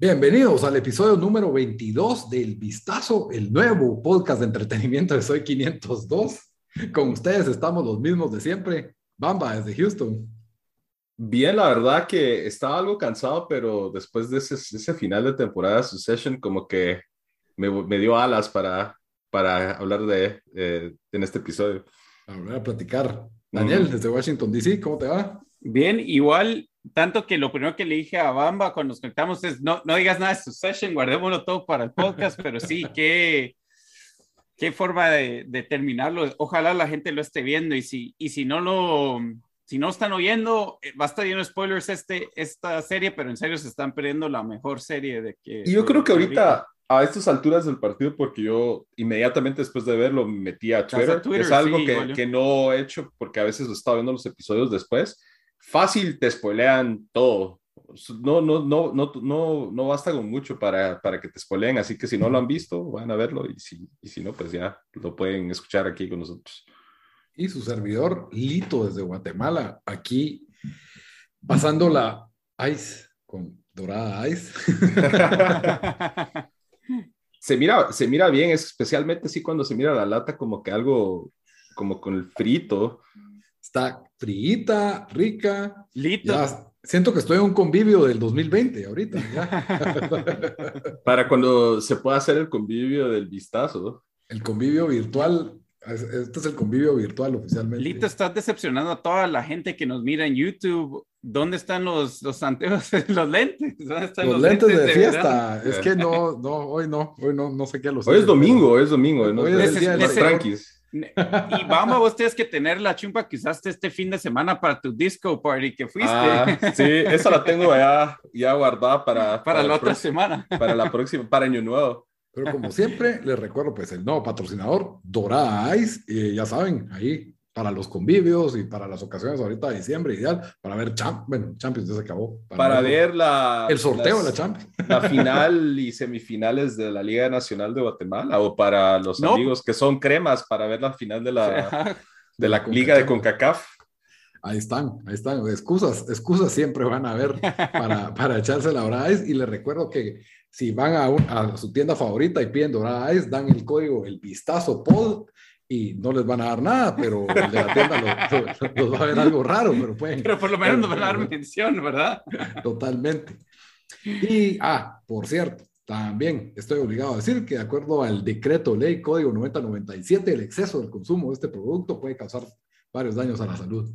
Bienvenidos al episodio número 22 del Vistazo, el nuevo podcast de entretenimiento de Soy 502. Con ustedes estamos los mismos de siempre. Bamba desde Houston. Bien, la verdad que estaba algo cansado, pero después de ese, final de temporada Succession, como que me, dio alas para, para hablar de en este episodio. A platicar. Daniel, desde Washington, D.C., ¿cómo te va? Bien, igual, tanto que lo primero que le dije a Bamba cuando nos conectamos es, no, no digas nada de Succession, guardémoslo todo para el podcast, pero sí, qué, qué forma de, de, terminarlo. Ojalá la gente lo esté viendo y si, y si no lo si no están oyendo, eh, va a estar lleno de spoilers este, esta serie, pero en serio se están perdiendo la mejor serie de que... Y yo creo que ahorita, a estas alturas del partido, porque yo inmediatamente después de verlo me metí a Twitter, es algo que, que, no he hecho porque a veces he estado viendo los episodios después, fácil te spoilean todo. No, no, no, no, no, no basta con mucho para, para que te spoileen, así que si no lo han visto, van a verlo y si, y si no, pues ya lo pueden escuchar aquí con nosotros y su servidor Lito desde Guatemala, aquí pasando la ice con dorada ice. se, mira, se mira bien, especialmente sí cuando se mira la lata como que algo como con el frito. Está frita, rica. Lito. siento que estoy en un convivio del 2020 ahorita. Para cuando se pueda hacer el convivio del vistazo. El convivio virtual este es el convivio virtual oficialmente. Lito, estás decepcionando a toda la gente que nos mira en YouTube. ¿Dónde están los, los anteojos, los lentes? ¿Dónde están los, lentes, de, fiesta. Es que no, no, hoy no, hoy no, no sé qué los. Hoy es domingo, es domingo. ¿no? Hoy es el día de los tranquis. Y vamos, vos tienes que tener la chumpa que usaste este fin de semana para tu disco party que fuiste. Ah, sí, esa la tengo ya, ya guardada para, para, la otra semana. Para la próxima, para Año Nuevo. Pero como siempre, les recuerdo pues el nuevo patrocinador, Dorada Ice, y ya saben, ahí para los convivios y para las ocasiones ahorita de diciembre, ideal, para ver Champ bueno, Champions ya se acabó. Para, ver, la, el sorteo de la Champions. La final y semifinales de la Liga Nacional de Guatemala, o para los amigos que son cremas para ver la final de la, de la Liga de CONCACAF. Ahí están, ahí están. Excusas, excusas siempre van a haber para, para echarse la Ice. Y les recuerdo que si van a, su tienda favorita y piden Dorada Ice, dan el código el vistazo pod y no les van a dar nada, pero el de la tienda los, va a ver algo raro, pero pueden. Pero por lo menos nos van a dar mención, ¿verdad? Totalmente. Y, ah, por cierto, también estoy obligado a decir que de acuerdo al decreto ley código 9097, el exceso del consumo de este producto puede causar varios daños a la salud.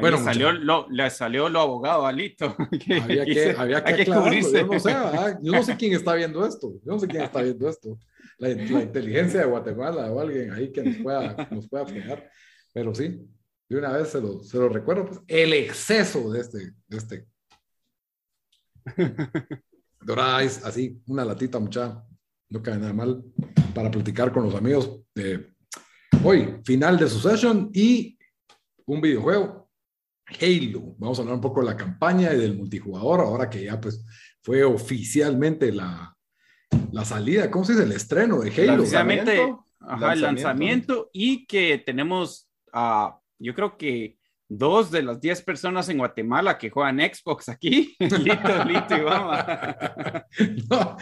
Bueno, salió lo, le salió lo abogado Alito. había que, había que, Yo no, sé, yo no sé quién está viendo esto. Yo no sé quién está viendo esto. La, inteligencia de Guatemala o alguien ahí que nos pueda, nos pueda fijar. Pero sí, de una vez se lo, se lo recuerdo. Pues, el exceso de este. De este. Doráis, así, una latita, mucha. No cae nada mal para platicar con los amigos de hoy, final de su session y un videojuego Halo. Vamos a hablar un poco de la campaña y del multijugador, ahora que ya pues fue oficialmente la, la salida, ¿cómo se dice? El estreno de Halo. Oficialmente, el lanzamiento y que tenemos, uh, yo creo que dos de las diez personas en Guatemala que juegan Xbox aquí. Lito, Lito y vamos. No,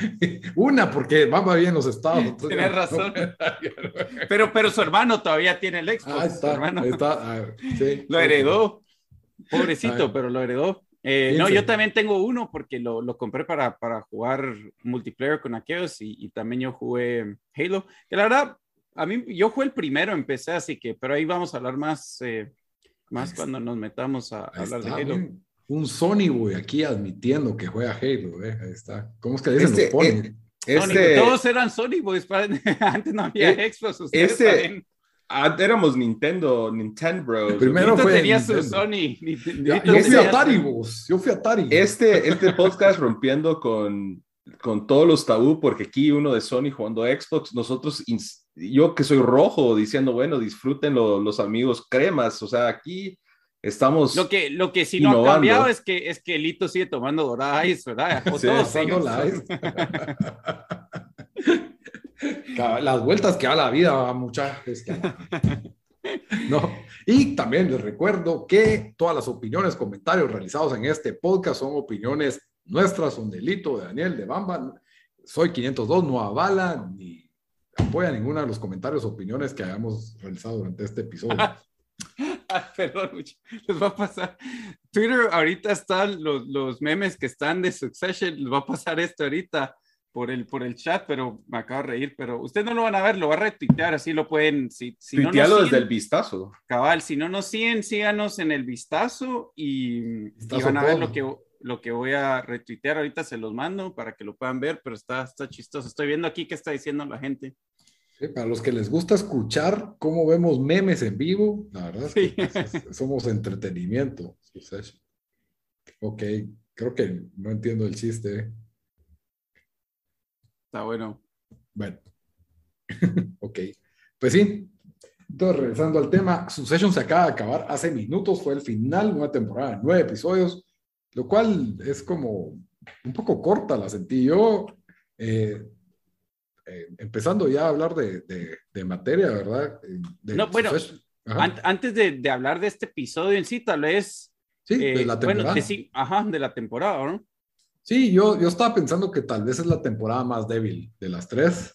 una, porque vamos bien los estados. Tienes razón. pero, pero su hermano todavía tiene el Xbox. Ahí está, hermano. Ahí está. sí, lo heredó. Pobrecito, pero lo heredó. Eh, no, yo también tengo uno porque lo, lo compré para, para, jugar multiplayer con aquellos y, y, también yo jugué Halo. Que la verdad, a mí, yo jugué el primero, empecé, así que, pero ahí vamos a hablar más, eh, más cuando nos metamos a, hablar de Halo. Un, Sony, güey, aquí admitiendo que juega Halo, eh, ahí está. ¿Cómo es que dicen este, los Sony? Este, todos eran Sony, boys. Antes no había Xbox. Ustedes este, Ah, éramos Nintendo, Nintendo Bros. Primero fue tenía su Sony. yo fui Atari, vos. Yo fui Atari. Este, este podcast rompiendo con, con todos los tabú, porque aquí uno de Sony jugando Xbox, nosotros, yo que soy rojo, diciendo, bueno, disfruten los amigos cremas, o sea, aquí estamos. Lo que, lo que sí no ha cambiado es que, es que Lito sigue tomando dorada ¿verdad? O sí, todos la Las vueltas que da la vida, muchachos. no. Y también les recuerdo que todas las opiniones, comentarios realizados en este podcast son opiniones nuestras, son delito de Daniel, de Bamba. Soy 502, no avala ni apoya ninguno de los comentarios opiniones que hayamos realizado durante este episodio. Ah, perdón, les va a pasar. Twitter, ahorita están los, los memes que están de Succession, les va a pasar esto ahorita por el, por el chat, pero me acabo de reír, pero ustedes no lo van a ver, lo va a retuitear, así lo pueden, si, si no desde el vistazo. Cabal, si no nos siguen, síganos en el vistazo y, van a ver lo que, lo que voy a retuitear, ahorita se los mando para que lo puedan ver, pero está, está chistoso, estoy viendo aquí qué está diciendo la gente. para los que les gusta escuchar cómo vemos memes en vivo, la verdad es que somos entretenimiento. Ok, creo que no entiendo el chiste. Está bueno. Bueno, ok. Pues sí. Entonces, regresando al tema, Succession se acaba de acabar hace minutos, fue el final de una temporada de nueve episodios, lo cual es como un poco corta, la sentí yo. Eh, eh, empezando ya a hablar de, de, materia, ¿verdad? no, bueno, antes de, de, hablar de este episodio en sí, tal vez. Sí, de la temporada. Bueno, sí, ajá, de la temporada, ¿no? Sí, yo, yo estaba pensando que tal vez es la temporada más débil de las tres.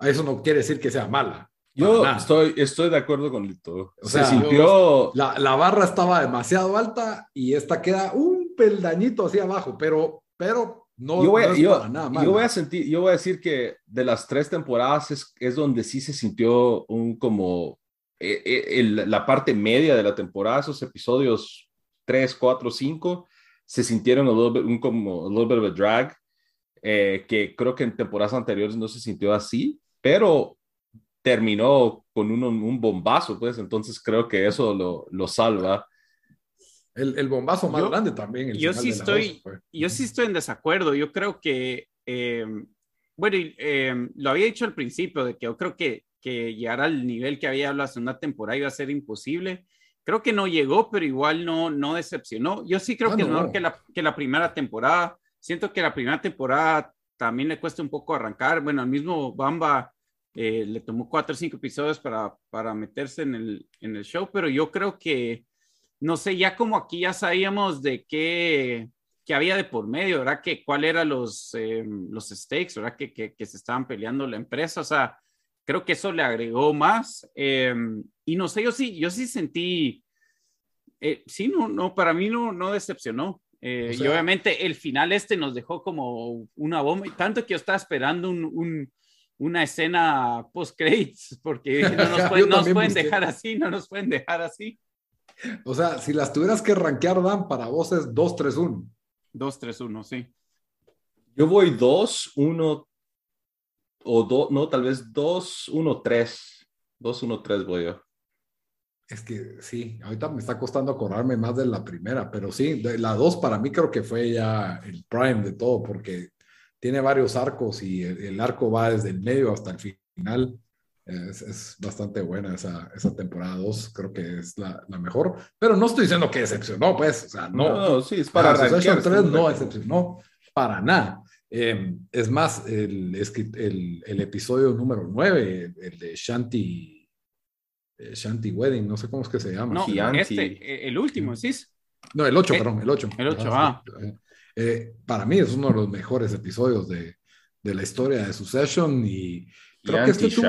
Eso no quiere decir que sea mala. Yo estoy, estoy de acuerdo con todo. O sea, sintió... la, la, barra estaba demasiado alta y esta queda un peldañito hacia abajo, pero, pero no, yo voy, a, yo, Yo voy a sentir, yo voy a decir que de las tres temporadas es, es donde sí se sintió un como eh, eh, la parte media de la temporada, esos episodios 3, 4, 5 se sintieron un, como a little bit of a drag, eh, que creo que en temporadas anteriores no se sintió así, pero terminó con un, un bombazo, pues entonces creo que eso lo, lo salva. El, el, bombazo más grande también. yo sí estoy, yo sí estoy en desacuerdo. Yo creo que, eh, bueno, eh, lo había dicho al principio de que yo creo que, que llegar al nivel que había hablado hace una temporada iba a ser imposible. Creo que no llegó, pero igual no, no decepcionó. Yo sí creo ah, que es mejor que la, que la primera temporada. Siento que la primera temporada también le cuesta un poco arrancar. Bueno, al mismo Bamba eh, le tomó cuatro o cinco episodios para, para meterse en el, en el show, pero yo creo que, no sé, ya como aquí ya sabíamos de qué, qué había de por medio, ¿verdad? Que cuál eran los, eh, los stakes, ¿verdad? Que, que, que, se estaban peleando la empresa. O sea, creo que eso le agregó más. Eh, y no sé, yo sí, yo sí sentí, eh, sí, no, no, para mí no, no decepcionó. Eh, y obviamente el final este nos dejó como una bomba, y tanto que yo estaba esperando un, un, una escena post-credits, porque no nos, pueden, no nos pueden dejar así, no nos pueden dejar así. O sea, si las tuvieras que rankear, Dan, para vos es 2-3-1. 2-3-1, sí. Yo voy 2, 1, o dos, no, tal vez 2, 1, 3. 2, 1, 3 voy yo. Es que sí, ahorita me está costando acordarme más de la primera, pero sí, de la 2 para mí creo que fue ya el prime de todo, porque tiene varios arcos y el, arco va desde el medio hasta el final. Es, es bastante buena esa, esa temporada 2, creo que es la, la, mejor, pero no estoy diciendo que decepcionó, pues, o sea, no. No, sí, es para ah, 3 no decepcionó para nada. Eh, es más, el, el, el, episodio número 9, el de Shanti, eh, Shanti Wedding, no sé cómo es que se llama. No, este, eh, el último, ¿sí? No, el 8, perdón, el 8. El 8, ah. para mí es uno de los mejores episodios de, de la historia de Succession y creo que este tuvo...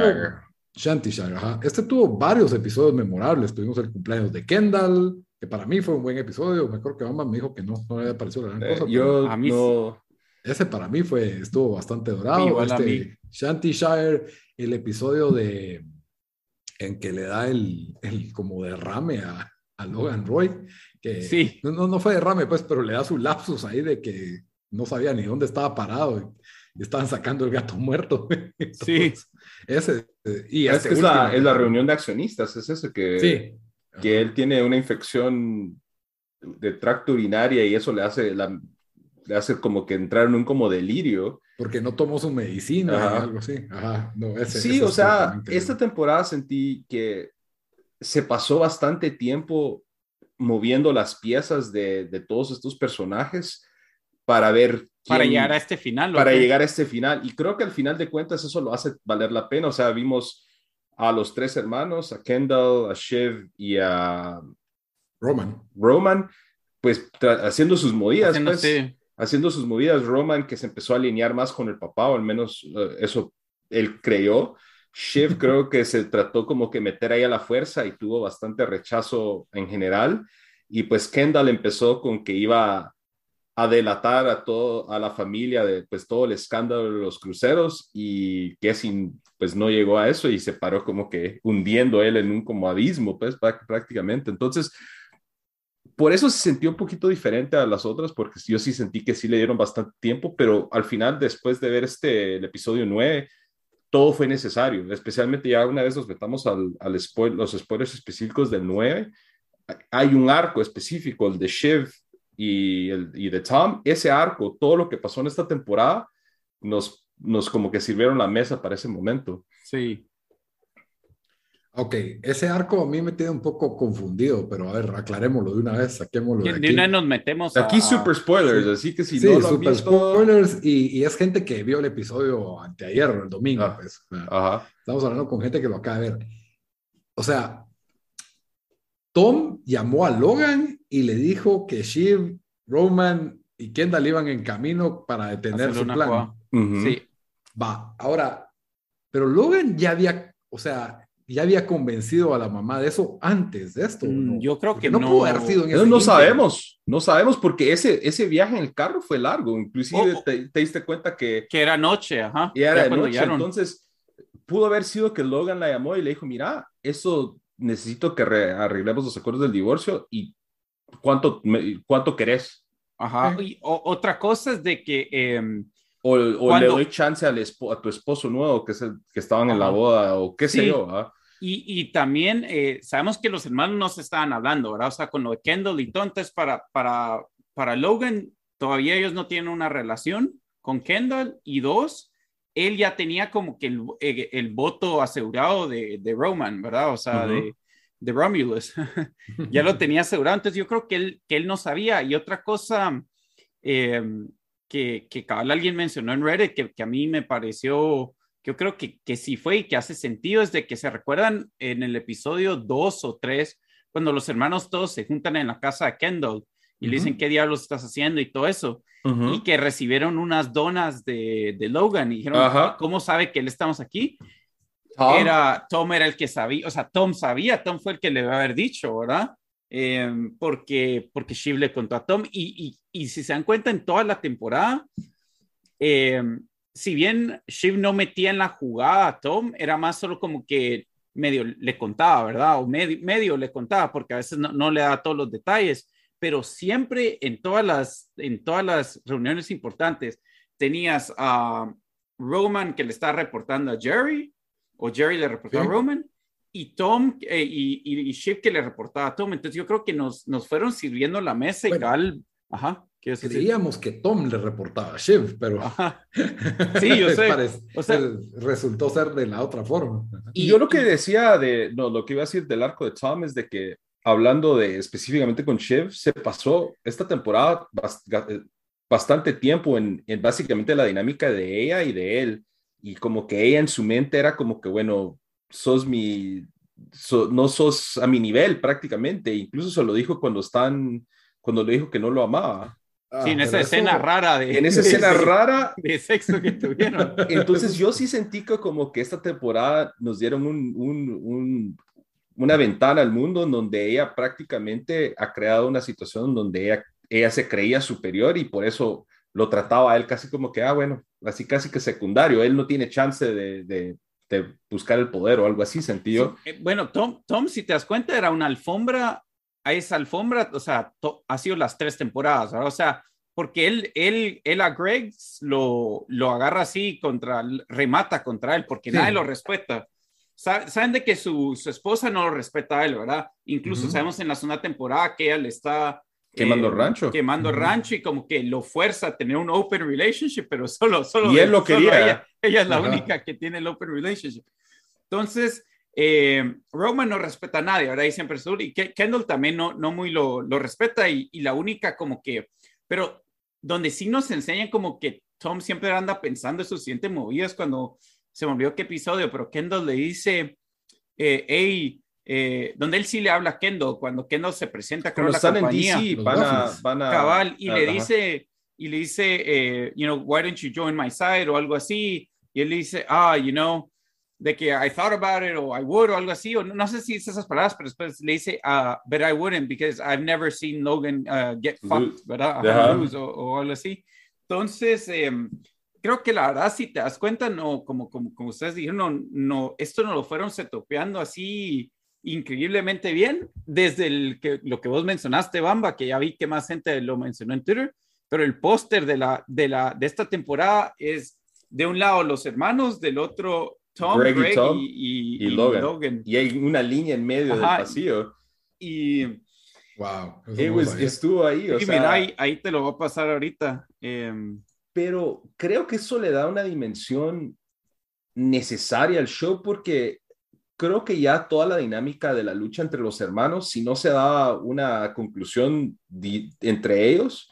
Shanti ajá. Este tuvo varios episodios memorables. Tuvimos el cumpleaños de Kendall, que para mí fue un buen episodio. Me acuerdo que mamá me dijo que no, no le había parecido la gran cosa. yo a mí no, ese para mí fue, estuvo bastante dorado. este, Shanty Shire, el episodio de en que le da el, el como derrame a, a, Logan Roy, que sí. no, no fue derrame, pues, pero le da su lapsus ahí de que no sabía ni dónde estaba parado y, estaban sacando el gato muerto. sí. Ese, y es, es, la, es, la, reunión de accionistas, es eso que, sí. que él tiene una infección de tracto urinaria y eso le hace la hace como que entrar en un como delirio. Porque no tomó su medicina o algo así. Ajá, no, ese, sí, o sea, esta temporada sentí que se pasó bastante tiempo moviendo las piezas de, de todos estos personajes para ver... para llegar a este final. Para llegar a este final. Y creo que al final de cuentas eso lo hace valer la pena. O sea, vimos a los tres hermanos, a Kendall, a Shiv y a Roman. Roman, pues haciendo sus movidas, haciendo, pues, haciendo sus movidas. Roman que se empezó a alinear más con el papá, o al menos eh, eso él creyó. Shiv creo que se trató como que meter ahí a la fuerza y tuvo bastante rechazo en general. Y pues Kendall empezó con que iba a delatar a todo a la familia de pues todo el escándalo de los cruceros y que sin pues no llegó a eso y se paró como que hundiendo él en un como abismo pues prácticamente entonces por eso se sintió un poquito diferente a las otras porque yo sí sentí que sí le dieron bastante tiempo pero al final después de ver este el episodio 9 todo fue necesario especialmente ya una vez nos metamos al, los spoilers específicos del 9 hay un arco específico el de Shiv y, el, y de Tom, ese arco, todo lo que pasó en esta temporada, nos, nos como que sirvieron la mesa para ese momento. Sí. Ok, ese arco a mí me tiene un poco confundido, pero a ver, aclarémoslo de una vez, saquémoslo de, aquí. una nos metemos Aquí super spoilers, así que si no lo super spoilers y, y, es gente que vio el episodio anteayer el domingo, ah, pues. Ajá. Estamos hablando con gente que lo acaba de ver. O sea, Tom llamó a Logan y le dijo que Shiv, Roman y Kendall iban en camino para detener su plan. Sí. Va, ahora, pero Logan ya había, o sea, ya había convencido a la mamá de eso antes de esto. Mm, yo creo que no, no pudo haber sido en ese No, sabemos, no sabemos porque ese, ese viaje en el carro fue largo. Inclusive oh, oh. te, diste cuenta que... Que era noche, ajá. Y era noche, entonces pudo haber sido que Logan la llamó y le dijo, mira, eso necesito que arreglemos los acuerdos del divorcio y cuánto, cuánto querés. Ajá. Y otra cosa es de que... Em, o, le doy chance al a tu esposo nuevo que, es el, que estaban en la boda o qué sé yo. ¿ah? Y, y, también eh, sabemos que los hermanos no se estaban hablando, ¿verdad? O sea, con lo de Kendall y todo, entonces para, para, para Logan todavía ellos no tienen una relación con Kendall y dos, él ya tenía como que el, eh, el, voto asegurado de, de, Roman, ¿verdad? O sea, de, de, Romulus. ya lo tenía asegurado. Entonces yo creo que él, que él no sabía. Y otra cosa eh, que, que alguien mencionó en Reddit, que, que, a mí me pareció, yo creo que, que sí fue y que hace sentido, es de que se recuerdan en el episodio 2 o 3, cuando los hermanos todos se juntan en la casa de Kendall y le dicen qué diablos estás haciendo y todo eso y que recibieron unas donas de, de Logan y dijeron, ¿cómo sabe que él estamos aquí? Tom. Era, Tom era el que sabía, o sea, Tom sabía, Tom fue el que le iba a haber dicho, ¿verdad? Em, porque, porque Shiv le contó a Tom y, y, y, si se dan cuenta en toda la temporada, em, si bien Shiv no metía en la jugada a Tom, era más solo como que medio le contaba, ¿verdad? O medio, medio le contaba, porque a veces no, no le da todos los detalles pero siempre en todas las, en todas las reuniones importantes tenías a Roman que le está reportando a Jerry, o Jerry le reportaba a Roman, y Tom eh, y, y, Shiv que le reportaba a Tom. Entonces yo creo que nos, nos fueron sirviendo la mesa y tal. Ajá. Creíamos que Tom le reportaba a Shiv, pero sí, yo sé. o sea, resultó ser de la otra forma. Y yo lo que decía de, no, lo que iba a decir del arco de Tom es de que hablando de específicamente con Chev, se pasó esta temporada eh, bastante tiempo en, básicamente la dinámica de ella y de él. Y como que ella en su mente era como que, bueno, sos mi, no sos a mi nivel prácticamente. Incluso se lo dijo cuando están, cuando le dijo que no lo amaba. Ah, sí, en esa escena rara de... En esa escena rara... De sexo que tuvieron. Entonces yo sí sentí que como que esta temporada nos dieron un, un, una ventana al mundo en donde ella prácticamente ha creado una situación donde ella, ella se creía superior y por eso lo trataba a él casi como que, ah, bueno, así casi que secundario, él no tiene chance de, de, buscar el poder o algo así, sentido. Eh, bueno, Tom, Tom, si te das cuenta, era una alfombra, a esa alfombra, o sea, ha sido las tres temporadas, o sea, porque él, él, él a Greg lo, lo agarra así contra, remata contra él, porque nadie lo respeta saben de que su, su, esposa no lo respeta a él, ¿verdad? Incluso sabemos en la segunda temporada que ella le está quemando eh, rancho. Quemando rancho y como que lo fuerza a tener un open relationship, pero solo, solo. Y él lo quería. Ella, es la única que tiene el open relationship. Entonces, eh, Roman no respeta a nadie, ¿verdad? Y siempre sur. Y Kendall también no, no muy lo, lo respeta y, y, la única como que, pero donde sí nos enseñan como que Tom siempre anda pensando en sus siguientes movidas cuando se me olvidó qué episodio, pero Kendall le dice, eh, eh, donde él sí le habla a Kendo, cuando Kendo se presenta con la compañía, en DC, van a, van a, cabal, y le dice, y le dice, eh, you know, why don't you join my side o algo así, y él le dice, ah, you know, de que I thought about it o I would o algo así, o no, sé si es esas palabras, pero después le dice, uh, but I wouldn't because I've never seen Logan uh, get fucked, ¿verdad? o, algo así. Entonces, em, creo que la verdad, si te das cuenta, no, como, como, como ustedes dijeron, no, no, esto no lo fueron setopeando así increíblemente bien desde el que, lo que vos mencionaste, Bamba, que ya vi que más gente lo mencionó en Twitter, pero el póster de, la, de, la, de esta temporada es de un lado los hermanos, del otro Tom, Greg, y, y, Logan. Y hay una línea en medio del pasillo. Y. Wow. estuvo ahí. O mira, ahí, te lo voy a pasar ahorita. Em, pero creo que eso le da una dimensión necesaria al show porque creo que ya toda la dinámica de la lucha entre los hermanos, si no se da una conclusión entre ellos,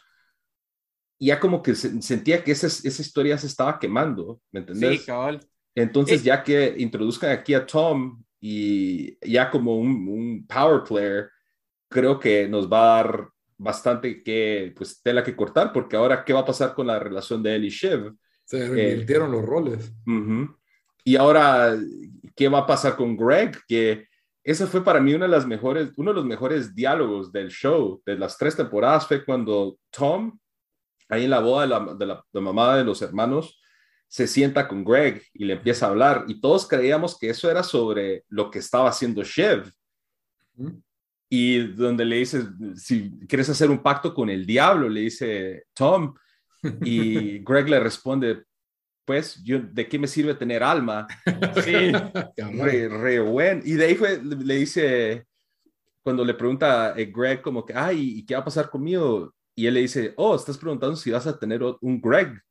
ya como que sentía que esa, esa historia se estaba quemando, ¿me entendés? Sí, cabal. Entonces, ya que introduzcan aquí a Tom y ya como un, power player, creo que nos va a dar bastante que, pues, tela que cortar, porque ahora, ¿qué va a pasar con la relación de él y Shiv? Se eh, revirtieron los roles. Y ahora, ¿qué va a pasar con Greg? Que ese fue para mí una de las mejores, uno de los mejores diálogos del show, de las tres temporadas, fue cuando Tom, ahí en la boda de la, de la, de mamá de los hermanos, se sienta con Greg y le empieza a hablar y todos creíamos que eso era sobre lo que estaba haciendo Chev. Y donde le dice, si quieres hacer un pacto con el diablo, le dice Tom. Y Greg le responde, pues, yo, ¿de qué me sirve tener alma? Sí, re, re buen. Y de ahí fue, le dice, cuando le pregunta a Greg como que, ay, ¿y qué va a pasar conmigo? Y él le dice, oh, estás preguntando si vas a tener un Greg.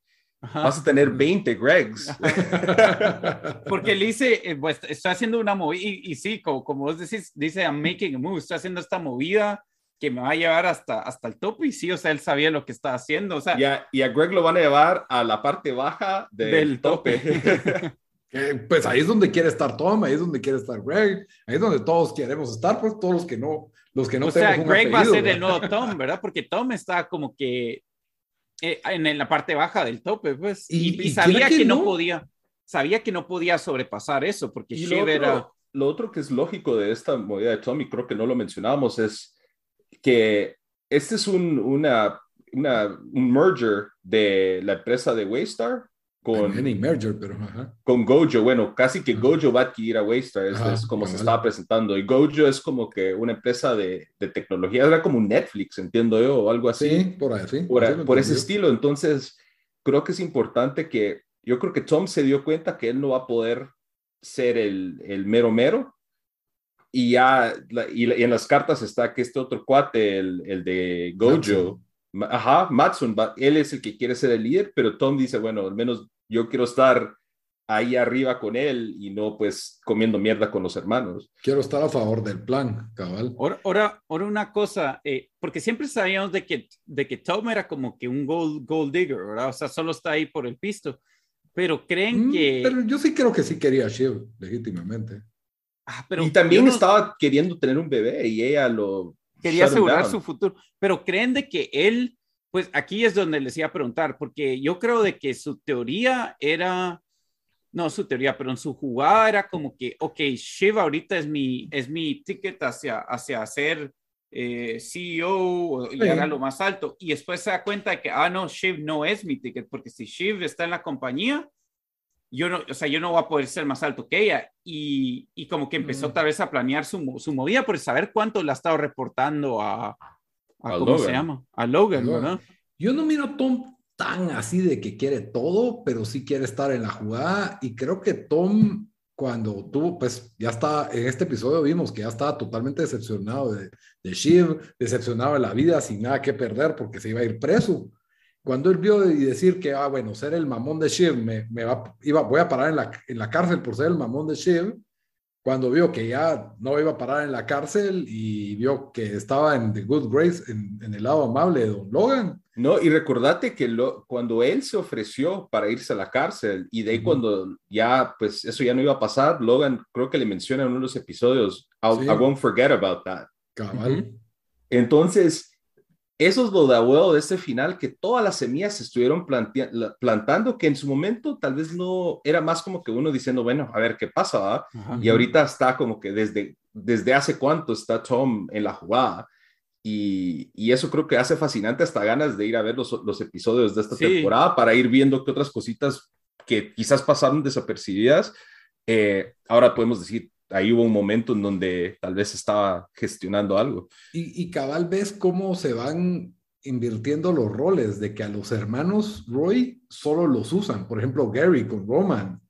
Vas a tener 20 Gregs. Porque él dice, eh, pues estoy haciendo una movida, y, sí, como, como, vos decís, dice, I'm making a move, estoy haciendo esta movida que me va a llevar hasta, hasta el tope, y sí, o sea, él sabía lo que estaba haciendo, o sea. Y a, y a Greg lo van a llevar a la parte baja del, tope. pues ahí es donde quiere estar Tom, ahí es donde quiere estar Greg, ahí es donde todos queremos estar, pues todos los que no, los que no o sea, Greg va a ser el nuevo Tom, ¿verdad? Porque Tom está como que eh, en, la parte baja del tope, pues. Y, sabía que, no? podía, sabía que no podía sobrepasar eso, porque Shiv era... Lo otro que es lógico de esta movida de Tommy, creo que no lo mencionamos, es que este es un, una, una, un merger de la empresa de Waystar con, merger, pero, con Gojo. Bueno, casi que Gojo va a adquirir a Waystar, es, como se estaba presentando. Y Gojo es como que una empresa de, de, tecnología, era como un Netflix, entiendo yo, o algo así. Sí, por ahí, sí. Por, ese estilo. Entonces, creo que es importante que, yo creo que Tom se dio cuenta que él no va a poder ser el, el mero mero. Y ya, y, en las cartas está que este otro cuate, el, el de Gojo, Ajá, Matson, él es el que quiere ser el líder, pero Tom dice, bueno, al menos yo quiero estar ahí arriba con él y no pues comiendo mierda con los hermanos. Quiero estar a favor del plan, cabal. Ahora, ahora, una cosa, eh, porque siempre sabíamos de que, de que Tom era como que un gold, gold digger, ¿verdad? O sea, solo está ahí por el pisto. Pero creen mm, que... Pero yo sí creo que sí quería a Shiv, legítimamente. Ah, pero y también estaba queriendo tener un bebé y ella lo... Quería asegurar su futuro. Pero creen de que él pues aquí es donde les iba a preguntar, porque yo creo de que su teoría era, no su teoría, pero en su jugada era como que, ok, Shiva ahorita es mi, es mi ticket hacia, hacia ser eh, CEO y llegar a lo más alto. Y después se da cuenta de que, ah, no, Shiv no es mi ticket, porque si Shiv está en la compañía, yo no, o sea, yo no voy a poder ser más alto que ella. Y, y como que empezó tal vez a planear su, su movida por saber cuánto le ha estado reportando a, ¿Cómo se llama? A Logan, ¿verdad? Yo no miro a Tom tan así de que quiere todo, pero sí quiere estar en la jugada. Y creo que Tom, cuando tuvo, pues ya está, en este episodio vimos que ya estaba totalmente decepcionado de, de Shiv, decepcionado de la vida, sin nada que perder porque se iba a ir preso. Cuando él vio y decir que, ah, bueno, ser el mamón de Shiv, me, me va, iba, voy a parar en la, en la cárcel por ser el mamón de Shiv, cuando vio que ya no iba a parar en la cárcel y vio que estaba en The Good Grace, en, el lado amable de Don Logan. No, y recordate que lo, cuando él se ofreció para irse a la cárcel y de ahí cuando ya, pues eso ya no iba a pasar, Logan creo que le menciona en uno de los episodios, I, won't forget about that. Cabal. Entonces, lo de huevo de este final, que todas las semillas se estuvieron plantando, que en su momento tal vez no era más como que uno diciendo, bueno, a ver qué pasa, y ahorita está como que desde, desde hace cuánto está Tom en la jugada. Y, y, eso creo que hace fascinante hasta ganas de ir a ver los, los episodios de esta temporada para ir viendo qué otras cositas que quizás pasaron desapercibidas. Eh, ahora podemos decir, ahí hubo un momento en donde tal vez estaba gestionando algo. Y, y cabal ves cómo se van invirtiendo los roles de que a los hermanos Roy solo los usan. Por ejemplo, Gary con Roman.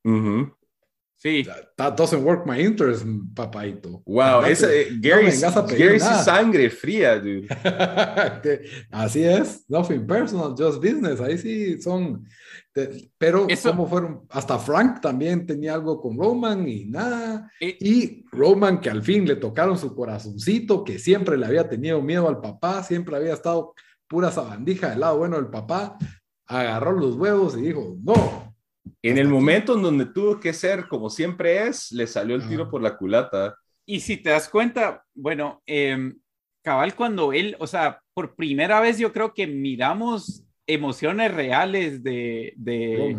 Sí. That doesn't work my interest, papaito. Wow, ese, Gary, Gary sangre fría, dude. Así es, nothing personal, just business. Ahí sí son. pero como fueron, hasta Frank también tenía algo con Roman y nada. Y, Roman que al fin le tocaron su corazoncito, que siempre le había tenido miedo al papá, siempre había estado pura sabandija del lado bueno del papá, agarró los huevos y dijo, no, en el momento en donde tuvo que ser como siempre es, le salió el tiro por la culata. Y si te das cuenta, bueno, em, cabal cuando él, o sea, por primera vez yo creo que miramos emociones reales de... de,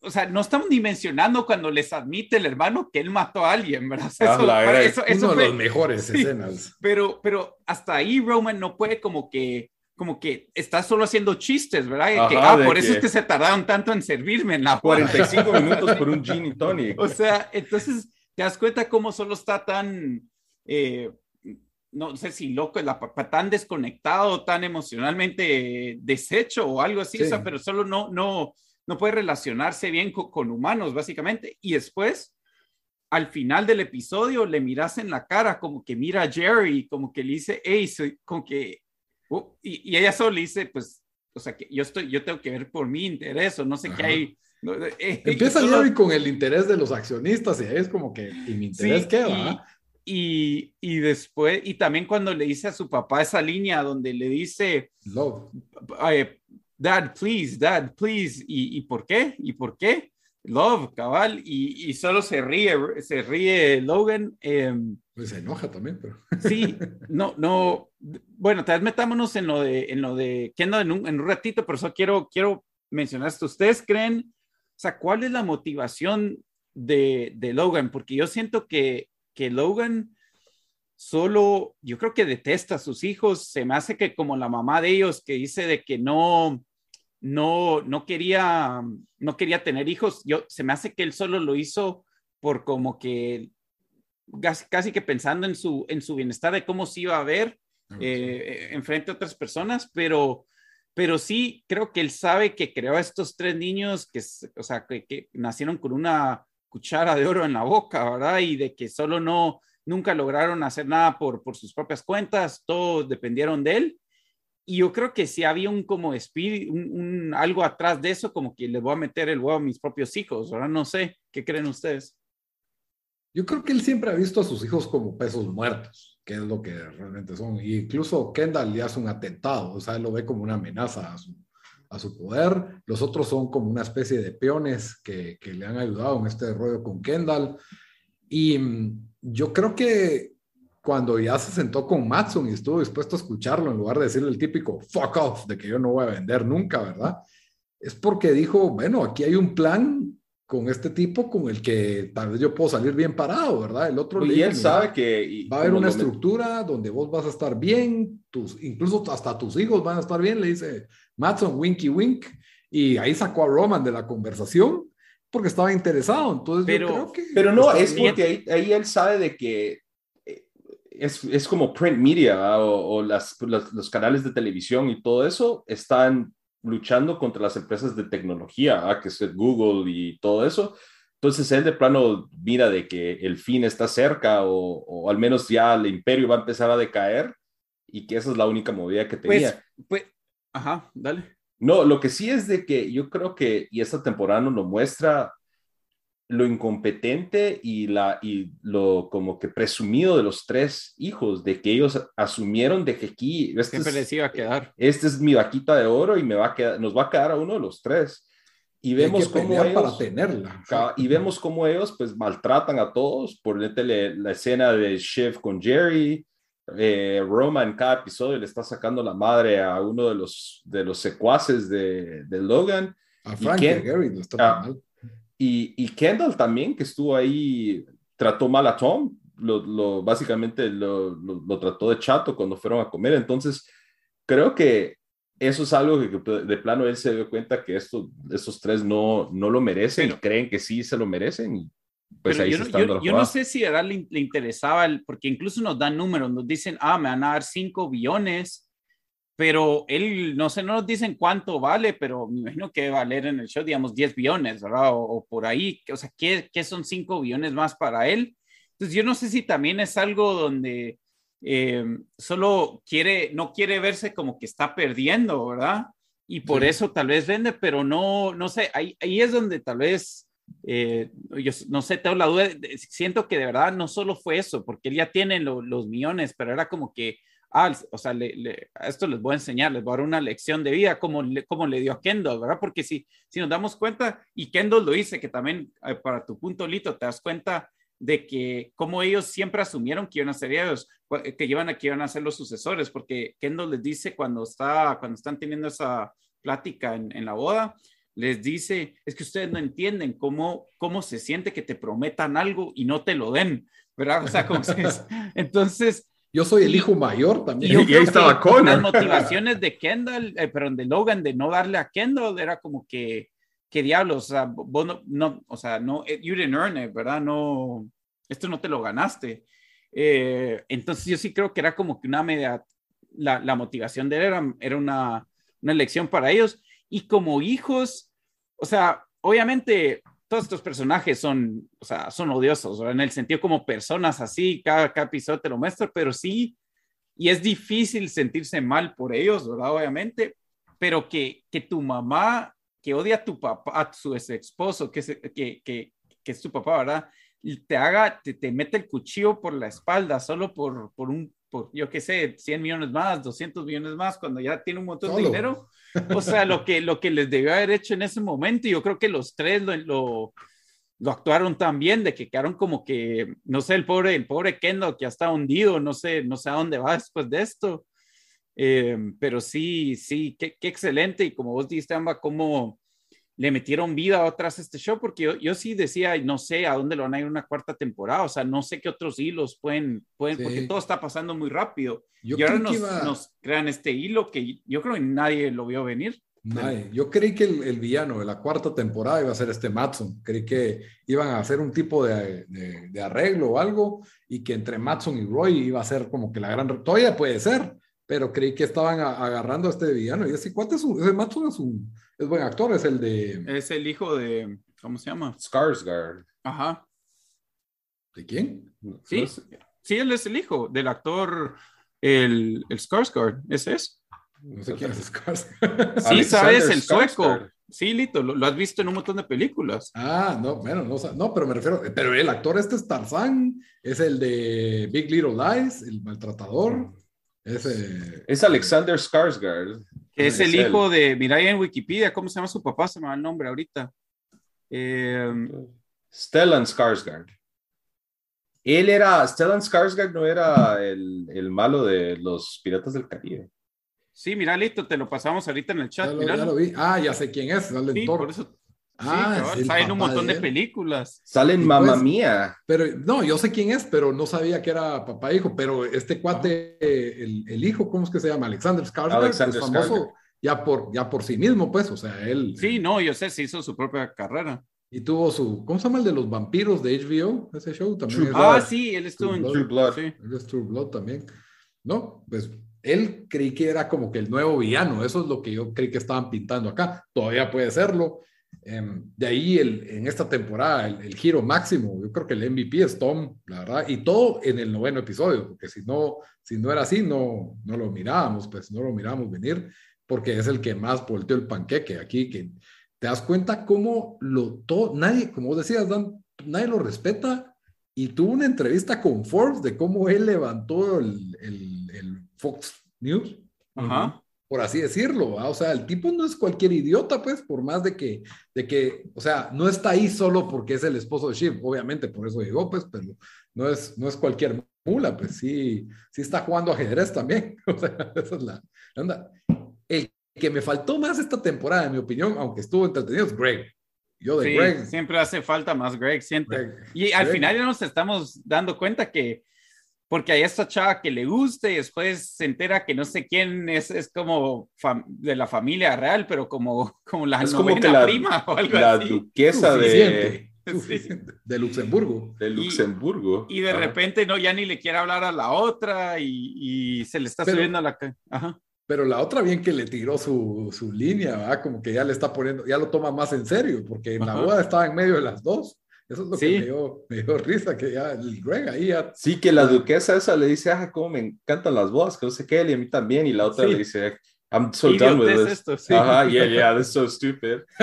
o sea, no estamos ni mencionando cuando les admite el hermano que él mató a alguien, ¿verdad? eso, es uno de los mejores escenas. Pero, pero hasta ahí Roman no puede como que como que está solo haciendo chistes, ¿verdad? que, ah, por eso es que se tardaron tanto en servirme en la 45 minutos por un gin y tonic. O sea, entonces te das cuenta cómo solo está tan, eh, no sé si loco, la, tan desconectado, tan emocionalmente deshecho o algo así, o sea, pero solo no, no, no puede relacionarse bien con, humanos, básicamente. Y después, al final del episodio, le miras en la cara como que mira a Jerry, como que le dice, hey, soy, como que Uh, y, ella solo dice, pues, o sea, que yo estoy, yo tengo que ver por mi interés o no sé qué hay. Eh, Empieza solo... con el interés de los accionistas y ahí es como que, ¿y mi interés qué va? Y, y, después, y también cuando le dice a su papá esa línea donde le dice, Love. Dad, please, Dad, please, ¿Y, ¿y por qué? ¿Y por qué? Love, cabal, y, y solo se ríe, se ríe Logan. Eh, pues se enoja también, pero. Sí, no, no. Bueno, tal vez metámonos en lo de, en lo de Kendall en un, en un ratito, pero solo quiero, quiero mencionar esto. ¿Ustedes creen, o sea, cuál es la motivación de, de Logan? Porque yo siento que, que Logan solo, yo creo que detesta a sus hijos. Se me hace que como la mamá de ellos que dice de que no, no, no quería, no quería tener hijos. Yo, se me hace que él solo lo hizo por como que casi, que pensando en su, en su bienestar de cómo se iba a ver ah, eh, en frente a otras personas, pero, pero sí creo que él sabe que creó a estos tres niños que, o sea, que, nacieron con una cuchara de oro en la boca, ¿verdad? Y de que solo no, nunca lograron hacer nada por, por sus propias cuentas, todos dependieron de él. Y yo creo que si había un como espíritu, un, algo atrás de eso, como que les voy a meter el huevo a mis propios hijos, ¿verdad? No sé, ¿qué creen ustedes? Yo creo que él siempre ha visto a sus hijos como pesos muertos, que es lo que realmente son. Y incluso Kendall le hace un atentado, o sea, él lo ve como una amenaza a su, a su poder. Los otros son como una especie de peones que, que le han ayudado en este rollo con Kendall. Y mm, yo creo que cuando ya se sentó con Matson y estuvo dispuesto a escucharlo, en lugar de decirle el típico fuck off de que yo no voy a vender nunca, ¿verdad? Es porque dijo, bueno, aquí hay un plan con este tipo con el que tal vez yo puedo salir bien parado, ¿verdad? El otro y él sabe que va a haber una estructura donde vos vas a estar bien, tus, incluso hasta tus hijos van a estar bien, le dice Matson, winky wink, y ahí sacó a Roman de la conversación porque estaba interesado, entonces pero, yo creo que... Pero no, es porque ahí, ahí, él sabe de que es, es como print media o, o las, los canales de televisión y todo eso están luchando contra las empresas de tecnología, ¿ah? que es Google y todo eso. Entonces él de plano mira de que el fin está cerca o, al menos ya el imperio va a empezar a decaer y que esa es la única movida que pues, tenía. Pues, ajá, dale. No, lo que sí es de que yo creo que, y esta temporada nos lo muestra, lo incompetente y, la, y lo como que presumido de los tres hijos, de que ellos asumieron de que aquí este es, iba a quedar. Este es mi vaquita de oro y me va a quedar, nos va a quedar a uno de los tres. Y vemos cómo ellos, para tenerla. Y vemos cómo ellos pues maltratan a todos, por la escena de Chef con Jerry, eh, Roma en cada episodio le está sacando la madre a uno de los, de los secuaces de, de Logan. A Frank y, Gary no está mal. Y, y, Kendall también, que estuvo ahí, trató mal a Tom, lo, lo básicamente lo, lo, trató de chato cuando fueron a comer. Entonces, creo que eso es algo que, de plano él se dio cuenta que esto, estos tres no, no lo merecen y creen que sí se lo merecen. Pues ahí yo, no, yo, no sé si a le, le interesaba, porque incluso nos dan números, nos dicen, ah, me van a dar 5 billones pero él, no sé, no nos dicen cuánto vale, pero me imagino que va a valer en el show, digamos, 10 billones, ¿verdad? O, por ahí, o sea, ¿qué, ¿qué, son 5 billones más para él? Entonces, yo no sé si también es algo donde eh, solo quiere, no quiere verse como que está perdiendo, ¿verdad? Y por eso tal vez vende, pero no, no sé, ahí, ahí es donde tal vez, eh, yo no sé, tengo la duda, siento que de verdad no solo fue eso, porque él ya tiene los millones, pero era como que ah, o sea, le, esto les voy a enseñar, les voy a dar una lección de vida como le, como le dio a Kendall, ¿verdad? Porque si, si nos damos cuenta, y Kendall lo dice, que también eh, para tu punto, Lito, te das cuenta de que como ellos siempre asumieron que iban a ser ellos, que iban a, que iban a ser los sucesores, porque Kendall les dice cuando, está, cuando están teniendo esa plática en, en la boda, les dice, es que ustedes no entienden cómo, cómo se siente que te prometan algo y no te lo den, ¿verdad? O sea, como entonces, yo soy el hijo mayor también. Y, ahí estaba con Las motivaciones de Kendall, eh, perdón, de Logan, de no darle a Kendall, era como que, ¿qué diablos? O sea, vos no, o sea, no, eh, you didn't earn it, ¿verdad? No, esto no te lo ganaste. Eh, entonces yo sí creo que era como que una media, la, la motivación de él era, era una, una elección para ellos. Y como hijos, o sea, obviamente todos estos personajes son, o sea, son odiosos, en el sentido como personas así, cada, episodio te lo muestra, pero sí, y es difícil sentirse mal por ellos, ¿verdad? Obviamente, pero que, que tu mamá, que odia a tu papá, a su ex esposo, que, que, que, que es tu papá, ¿verdad? Y te haga, te, te mete el cuchillo por la espalda solo por, por un yo qué sé, 100 millones más, 200 millones más, cuando ya tiene un montón de dinero. O sea, lo que, lo que les debió haber hecho en ese momento, y yo creo que los tres lo, lo, lo, actuaron tan bien, de que quedaron como que, no sé, el pobre, el pobre Kendall que ya está hundido, no sé, no sé a dónde va después de esto. Eh, pero sí, sí, qué, qué, excelente. Y como vos dijiste, Amba, cómo le metieron vida atrás a este show, porque yo, yo, sí decía, no sé a dónde lo van a ir una cuarta temporada, o sea, no sé qué otros hilos pueden, pueden porque todo está pasando muy rápido. y ahora nos, nos, crean este hilo que yo creo que nadie lo vio venir. Nadie. Yo creí que el, villano de la cuarta temporada iba a ser este Matson. Creí que iban a hacer un tipo de, de, arreglo o algo y que entre Matson y Roy iba a ser como que la gran... Todavía puede ser, pero creí que estaban agarrando a este villano. Y ese cuate es un, ese Matson es un, es buen actor, es el de. Es el hijo de. ¿Cómo se llama? Skarsgård. Ajá. ¿De quién? Sí, sí, él es el hijo del actor, el, el Skarsgård. ¿Ese es? No sé quién es Skarsgård. sí, sabes, el sueco. Sí, Lito, lo, has visto en un montón de películas. Ah, no, bueno, no, no, pero me refiero, pero el actor este es Tarzán, es el de Big Little Lies, el maltratador. Ese, es Alexander Skarsgård. es el hijo de, mira en Wikipedia, ¿cómo se llama su papá? Se me va el nombre ahorita. Eh, Stellan Skarsgård. Él era, Stellan Skarsgård no era el, el, malo de los Piratas del Caribe. Sí, mira, listo, te lo pasamos ahorita en el chat. Ya lo, vi. Ah, ya sé quién es, sí, por eso Ah, sí, salen un montón de, películas. Salen Mamma pues, Mía. Pero no, yo sé quién es, pero no sabía que era papá e hijo. Pero este cuate, el, el, hijo, ¿cómo es que se llama? Alexander Skarsgård, es famoso ya por, ya por sí mismo, pues, o sea, él. Sí, no, yo sé, se hizo su propia carrera. Y tuvo su, ¿cómo se llama el de los vampiros de HBO? Ese show también. ah, sí, él estuvo en True Blood. Sí. Él es True Blood también. No, pues él creí que era como que el nuevo villano. Eso es lo que yo creí que estaban pintando acá. Todavía puede serlo de ahí el, en esta temporada el, giro máximo, yo creo que el MVP es Tom, la verdad, y todo en el noveno episodio, porque si no, si no era así, no, no lo mirábamos, pues no lo mirábamos venir, porque es el que más volteó el panqueque aquí, que te das cuenta cómo lo todo, nadie, como decías, Dan, nadie lo respeta. Y tuvo una entrevista con Forbes de cómo él levantó el, el, el Fox News. Ajá por así decirlo. O sea, el tipo no es cualquier idiota, pues, por más de que, de que, o sea, no está ahí solo porque es el esposo de Shiv, obviamente, por eso llegó, pues, pero no es, no es cualquier mula, pues sí, sí está jugando ajedrez también. O sea, esa es la, onda. El que me faltó más esta temporada, en mi opinión, aunque estuvo entretenido, es Greg. Yo de Greg. Siempre hace falta más Greg, siempre. y al final ya nos estamos dando cuenta que porque hay esta chava que le guste y después se entera que no sé quién es, es como de la familia real, pero como, como la es como que la, prima o algo la duquesa de, de Luxemburgo. De Luxemburgo. Y, de repente no, ya ni le quiere hablar a la otra y, y se le está subiendo a la... Ajá. Pero la otra bien que le tiró su, su línea, ¿verdad? como que ya le está poniendo, ya lo toma más en serio, porque en la boda estaba en medio de las dos. Eso es lo que me dio, me dio, risa, que ya el Greg ahí ya... Sí, que la duquesa esa le dice, ah, cómo me encantan las bodas, que no sé qué, y a mí también, y la otra le dice, I'm so done with this. Esto, sí. Ajá, yeah, yeah, that's so stupid.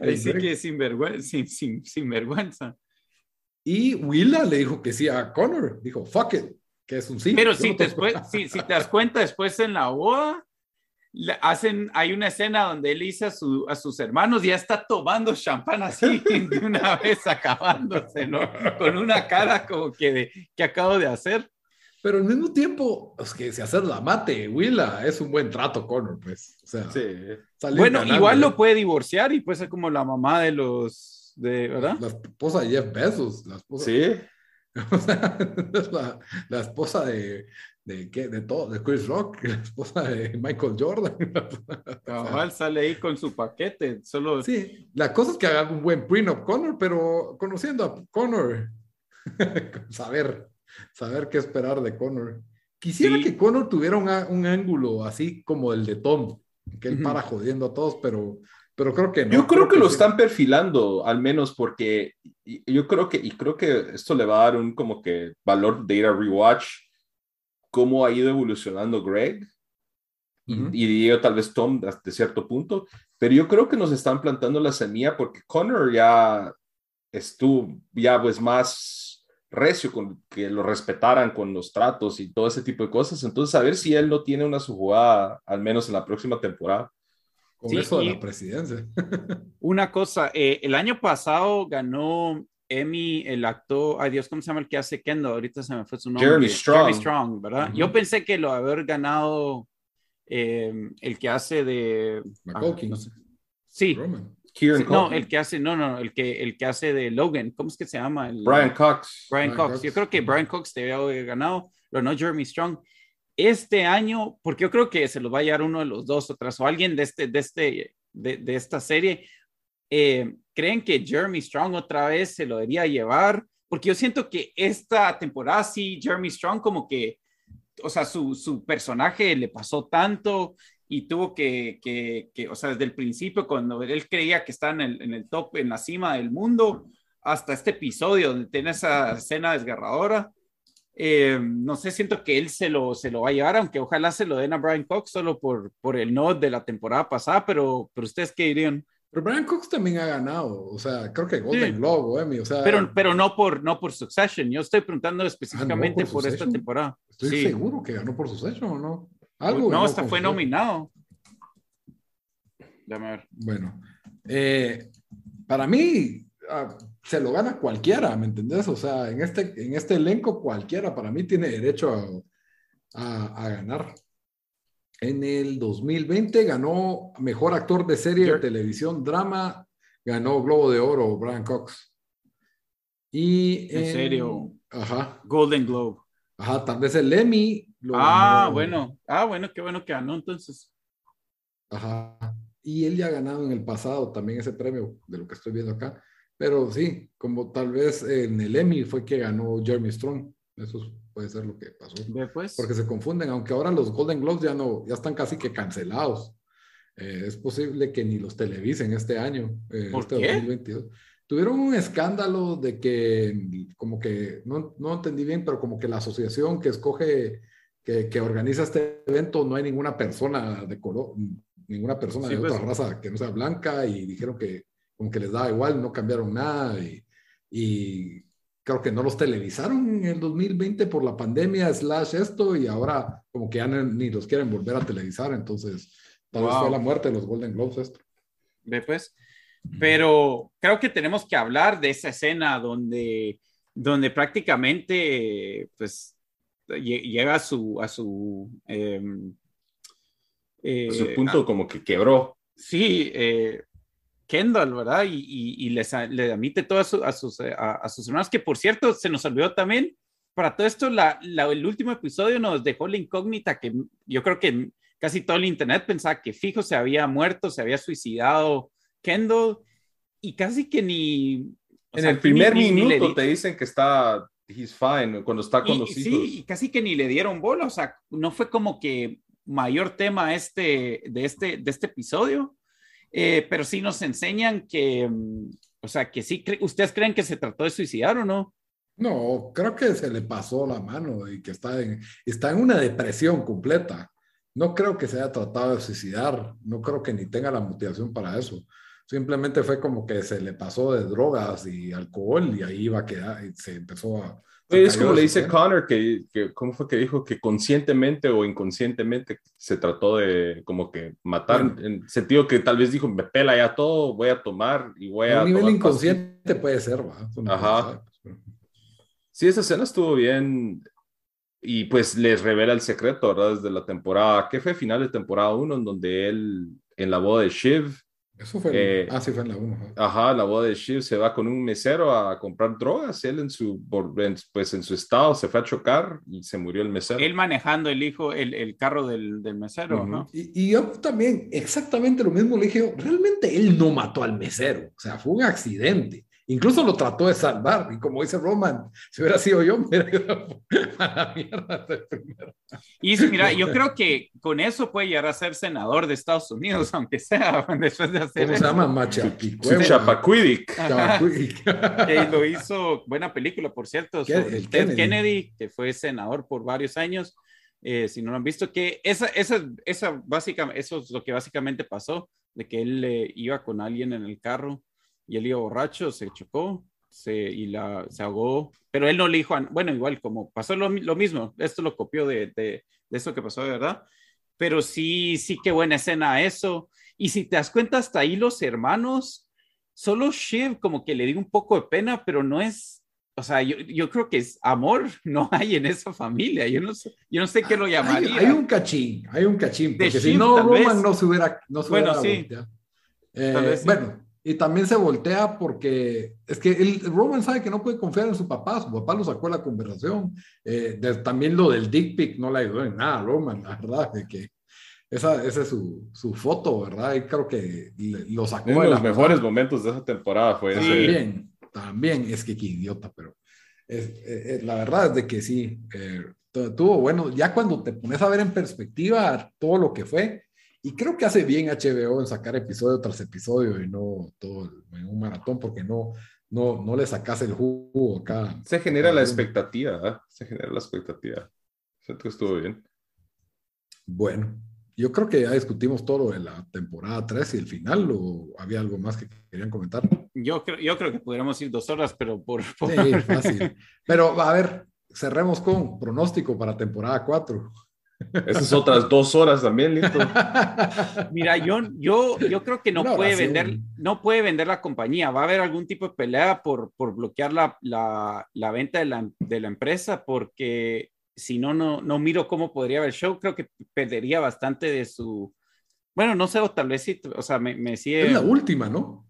Ahí sí que sin vergüenza, sin, sin, sin vergüenza. Y Willa le dijo que sí a Connor, dijo, fuck it, que es un sí. Pero si, después, si, si te das cuenta, después en la boda, hacen, hay una escena donde él dice a, su, a sus hermanos, ya está tomando champán así de una vez acabándose, ¿no? Con una cara como que, de, que acabo de hacer. Pero al mismo tiempo, es que si hacer la mate, Willa, es un buen trato, Connor, pues. O sea, sí. Bueno, igual lo puede divorciar y puede ser como la mamá de los, de, ¿verdad? La esposa de Jeff Bezos. La esposa, sí. O sea, la, la esposa de, de, ¿qué? de todo, de Chris Rock, la esposa de Michael Jordan. Cabal sale ahí con su paquete, solo... Sí, la cosa es que haga un buen prenup Connor, pero conociendo a Connor, saber, saber qué esperar de Connor. Quisiera que Connor tuviera un, ángulo así como el de Tom, que él para jodiendo a todos, pero, pero creo que no. Yo creo, que, lo están perfilando, al menos porque yo creo que, y creo que esto le va a dar un como que valor de ir a rewatch cómo ha ido evolucionando Greg y, digo tal vez Tom hasta cierto punto, pero yo creo que nos están plantando la semilla porque Connor ya estuvo ya pues más recio con que lo respetaran con los tratos y todo ese tipo de cosas, entonces a ver si él no tiene una su jugada al menos en la próxima temporada. Con eso de la presidencia. una cosa, eh, el año pasado ganó Emmy, el actor, ay Dios, ¿cómo se llama el que hace Kendo? Ahorita se me fue su nombre. Jeremy Strong. Jeremy Strong, ¿verdad? Yo pensé que lo haber ganado em, el que hace de... McCulkin. Ah, sí. no, el que hace, no, no, el que, el que hace de Logan, ¿cómo es que se llama? Brian Cox. Brian, Cox. Yo creo que Brian Cox debe haber ganado, pero no Jeremy Strong. Este año, porque yo creo que se lo va a llevar uno de los dos otras o alguien de, este, de, este, de, de esta serie, eh, ¿Creen que Jeremy Strong otra vez se lo debería llevar? Porque yo siento que esta temporada sí, Jeremy Strong como que, o sea, su, su personaje le pasó tanto y tuvo que, que, que, o sea, desde el principio, cuando él creía que estaba en el, en el top, en la cima del mundo, hasta este episodio donde tiene esa escena desgarradora, eh, no sé, siento que él se lo, se lo va a llevar, aunque ojalá se lo den a Brian Cox solo por, por el no de la temporada pasada, pero, pero ustedes qué dirían? Pero Brian Cox también ha ganado, o sea, creo que Golden Globe o Emmy, o sea. Pero, pero no, por, no por Succession, yo estoy preguntando específicamente por, esta temporada. Estoy seguro que ganó por Succession o no. Algo no, hasta fue nominado. Déjame ver. Bueno, eh, para mí ah, se lo gana cualquiera, ¿me entendés? O sea, en este, en este elenco cualquiera para mí tiene derecho a, a ganar. En el 2020 ganó Mejor Actor de Serie de Televisión Drama, ganó Globo de Oro Brian Cox. Y en, serio. Ajá. Golden Globe. Ajá, tal vez el Emmy. ah, bueno. Ah, bueno, qué bueno que ganó entonces. Ajá. Y él ya ha ganado en el pasado también ese premio, de lo que estoy viendo acá. Pero sí, como tal vez en el Emmy fue que ganó Jeremy Strong. Eso puede ser lo que pasó. Después. Porque se confunden, aunque ahora los Golden Globes ya no, ya están casi que cancelados. Eh, es posible que ni los televisen este año, eh, este 2022. Tuvieron un escándalo de que, como que, no, no entendí bien, pero como que la asociación que escoge, que, que, organiza este evento, no hay ninguna persona de color, ninguna persona de otra pues. raza que no sea blanca y dijeron que como que les da igual, no cambiaron nada y, y creo que no los televisaron en el 2020 por la pandemia, slash esto, y ahora como que ya ni los quieren volver a televisar, entonces tal vez fue la muerte de los Golden Globes esto. Ve pues, pero creo que tenemos que hablar de esa escena donde, donde prácticamente, pues, llega a su, a su, em, eh, a su punto como que quebró. Sí, eh, Kendall, ¿verdad? Y, les, le admite todo a, sus, a, sus hermanos, que por cierto, se nos olvidó también, para todo esto, la, el último episodio nos dejó la incógnita que yo creo que casi todo el internet pensaba que fijo se había muerto, se había suicidado Kendall, y casi que ni... En el primer minuto te dicen que está, he's fine, cuando está con los hijos. Sí, y casi que ni le dieron bola, o sea, no fue como que mayor tema este, de, este, de este episodio eh, pero sí nos enseñan que, mm, o sea, que sí, ¿ustedes creen que se trató de suicidar o no? No, creo que se le pasó la mano y que está en, está en una depresión completa. No creo que se haya tratado de suicidar, no creo que ni tenga la motivación para eso. Simplemente fue como que se le pasó de drogas y alcohol y ahí iba a quedar, y se empezó a, es como le dice Connor, que, que, ¿cómo fue que dijo? Que conscientemente o inconscientemente se trató de como que matar, en sentido que tal vez dijo, me pela ya todo, voy a tomar y voy a... A nivel inconsciente puede ser, ¿va? Ajá. Sí, esa escena estuvo bien y pues les revela el secreto, ¿verdad? Desde la temporada, ¿qué fue? Final de temporada 1, en donde él, en la boda de Shiv, eso fue, eh, ah, sí, fue en la 1. Ajá, la boda de Shiv se va con un mesero a comprar drogas. Él en su, pues en su estado se fue a chocar y se murió el mesero. Él manejando el hijo, el, el carro del, del mesero, ¿no? Y, y, yo también, exactamente lo mismo le dije, realmente él no mató al mesero, o sea, fue un accidente. Incluso lo trató de salvar. Y como dice Roman, si hubiera sido yo, me hubiera ido a la mierda primero. Y mira, yo creo que con eso puede llegar a ser senador de Estados Unidos, aunque sea después de hacer. ¿Cómo se llama? Machapicueva. Chapacuidic. que lo hizo, buena película, por cierto, el Ted Kennedy. que fue senador por varios años. Eh, si no lo han visto, que esa, esa, esa básicamente, eso es lo que básicamente pasó, de que él eh, iba con alguien en el carro y él iba borracho, se chocó se, y la, se ahogó, pero él no le dijo, bueno, igual como pasó lo, lo mismo, esto lo copió de, de, de, eso que pasó de verdad, pero sí, sí, qué buena escena eso. Y si te das cuenta, hasta ahí los hermanos, solo Shiv como que le dio un poco de pena, pero no es, o sea, yo, yo, creo que es amor, no hay en esa familia. Yo no sé, yo no sé qué lo llamaría. Hay, un cachín, hay un cachín, porque si no, Roman no se hubiera. No se bueno, sí. Eh, Bueno, y también se voltea porque es que el, Roman sabe que no puede confiar en su papá, su papá lo sacó de la conversación. Eh, también lo del dick pic no le ayudó en nada a Roman, la verdad, de que esa, esa es su, su, foto, ¿verdad? Y creo que lo sacó Uno de, los mejores momentos de esa temporada fue ese. También, también, es que qué idiota, pero es, eh, eh, la verdad es de que sí, tuvo bueno, ya cuando te pones a ver en perspectiva todo lo que fue, y creo que hace bien HBO en sacar episodio tras episodio y no todo en un maratón porque no, no, no le sacas el jugo acá. Se genera la expectativa, ¿eh? se genera la expectativa. Siento que estuvo bien. Bueno, yo creo que ya discutimos todo lo de la temporada 3 y el final, o había algo más que querían comentar. Yo creo, yo creo que podríamos ir dos horas, pero por... por... Sí, fácil. Pero a ver, cerremos con pronóstico para temporada 4. Esas otras dos horas también, listo. Mira, yo, yo, yo creo que no, puede vender, no puede vender la compañía. Va a haber algún tipo de pelea por, por bloquear la, la, la venta de la, de la, empresa, porque si no, no, no miro cómo podría haber show. Creo que perdería bastante de su. Bueno, no sé, o tal vez sí, o sea, me, me sigue. Es la última, ¿no?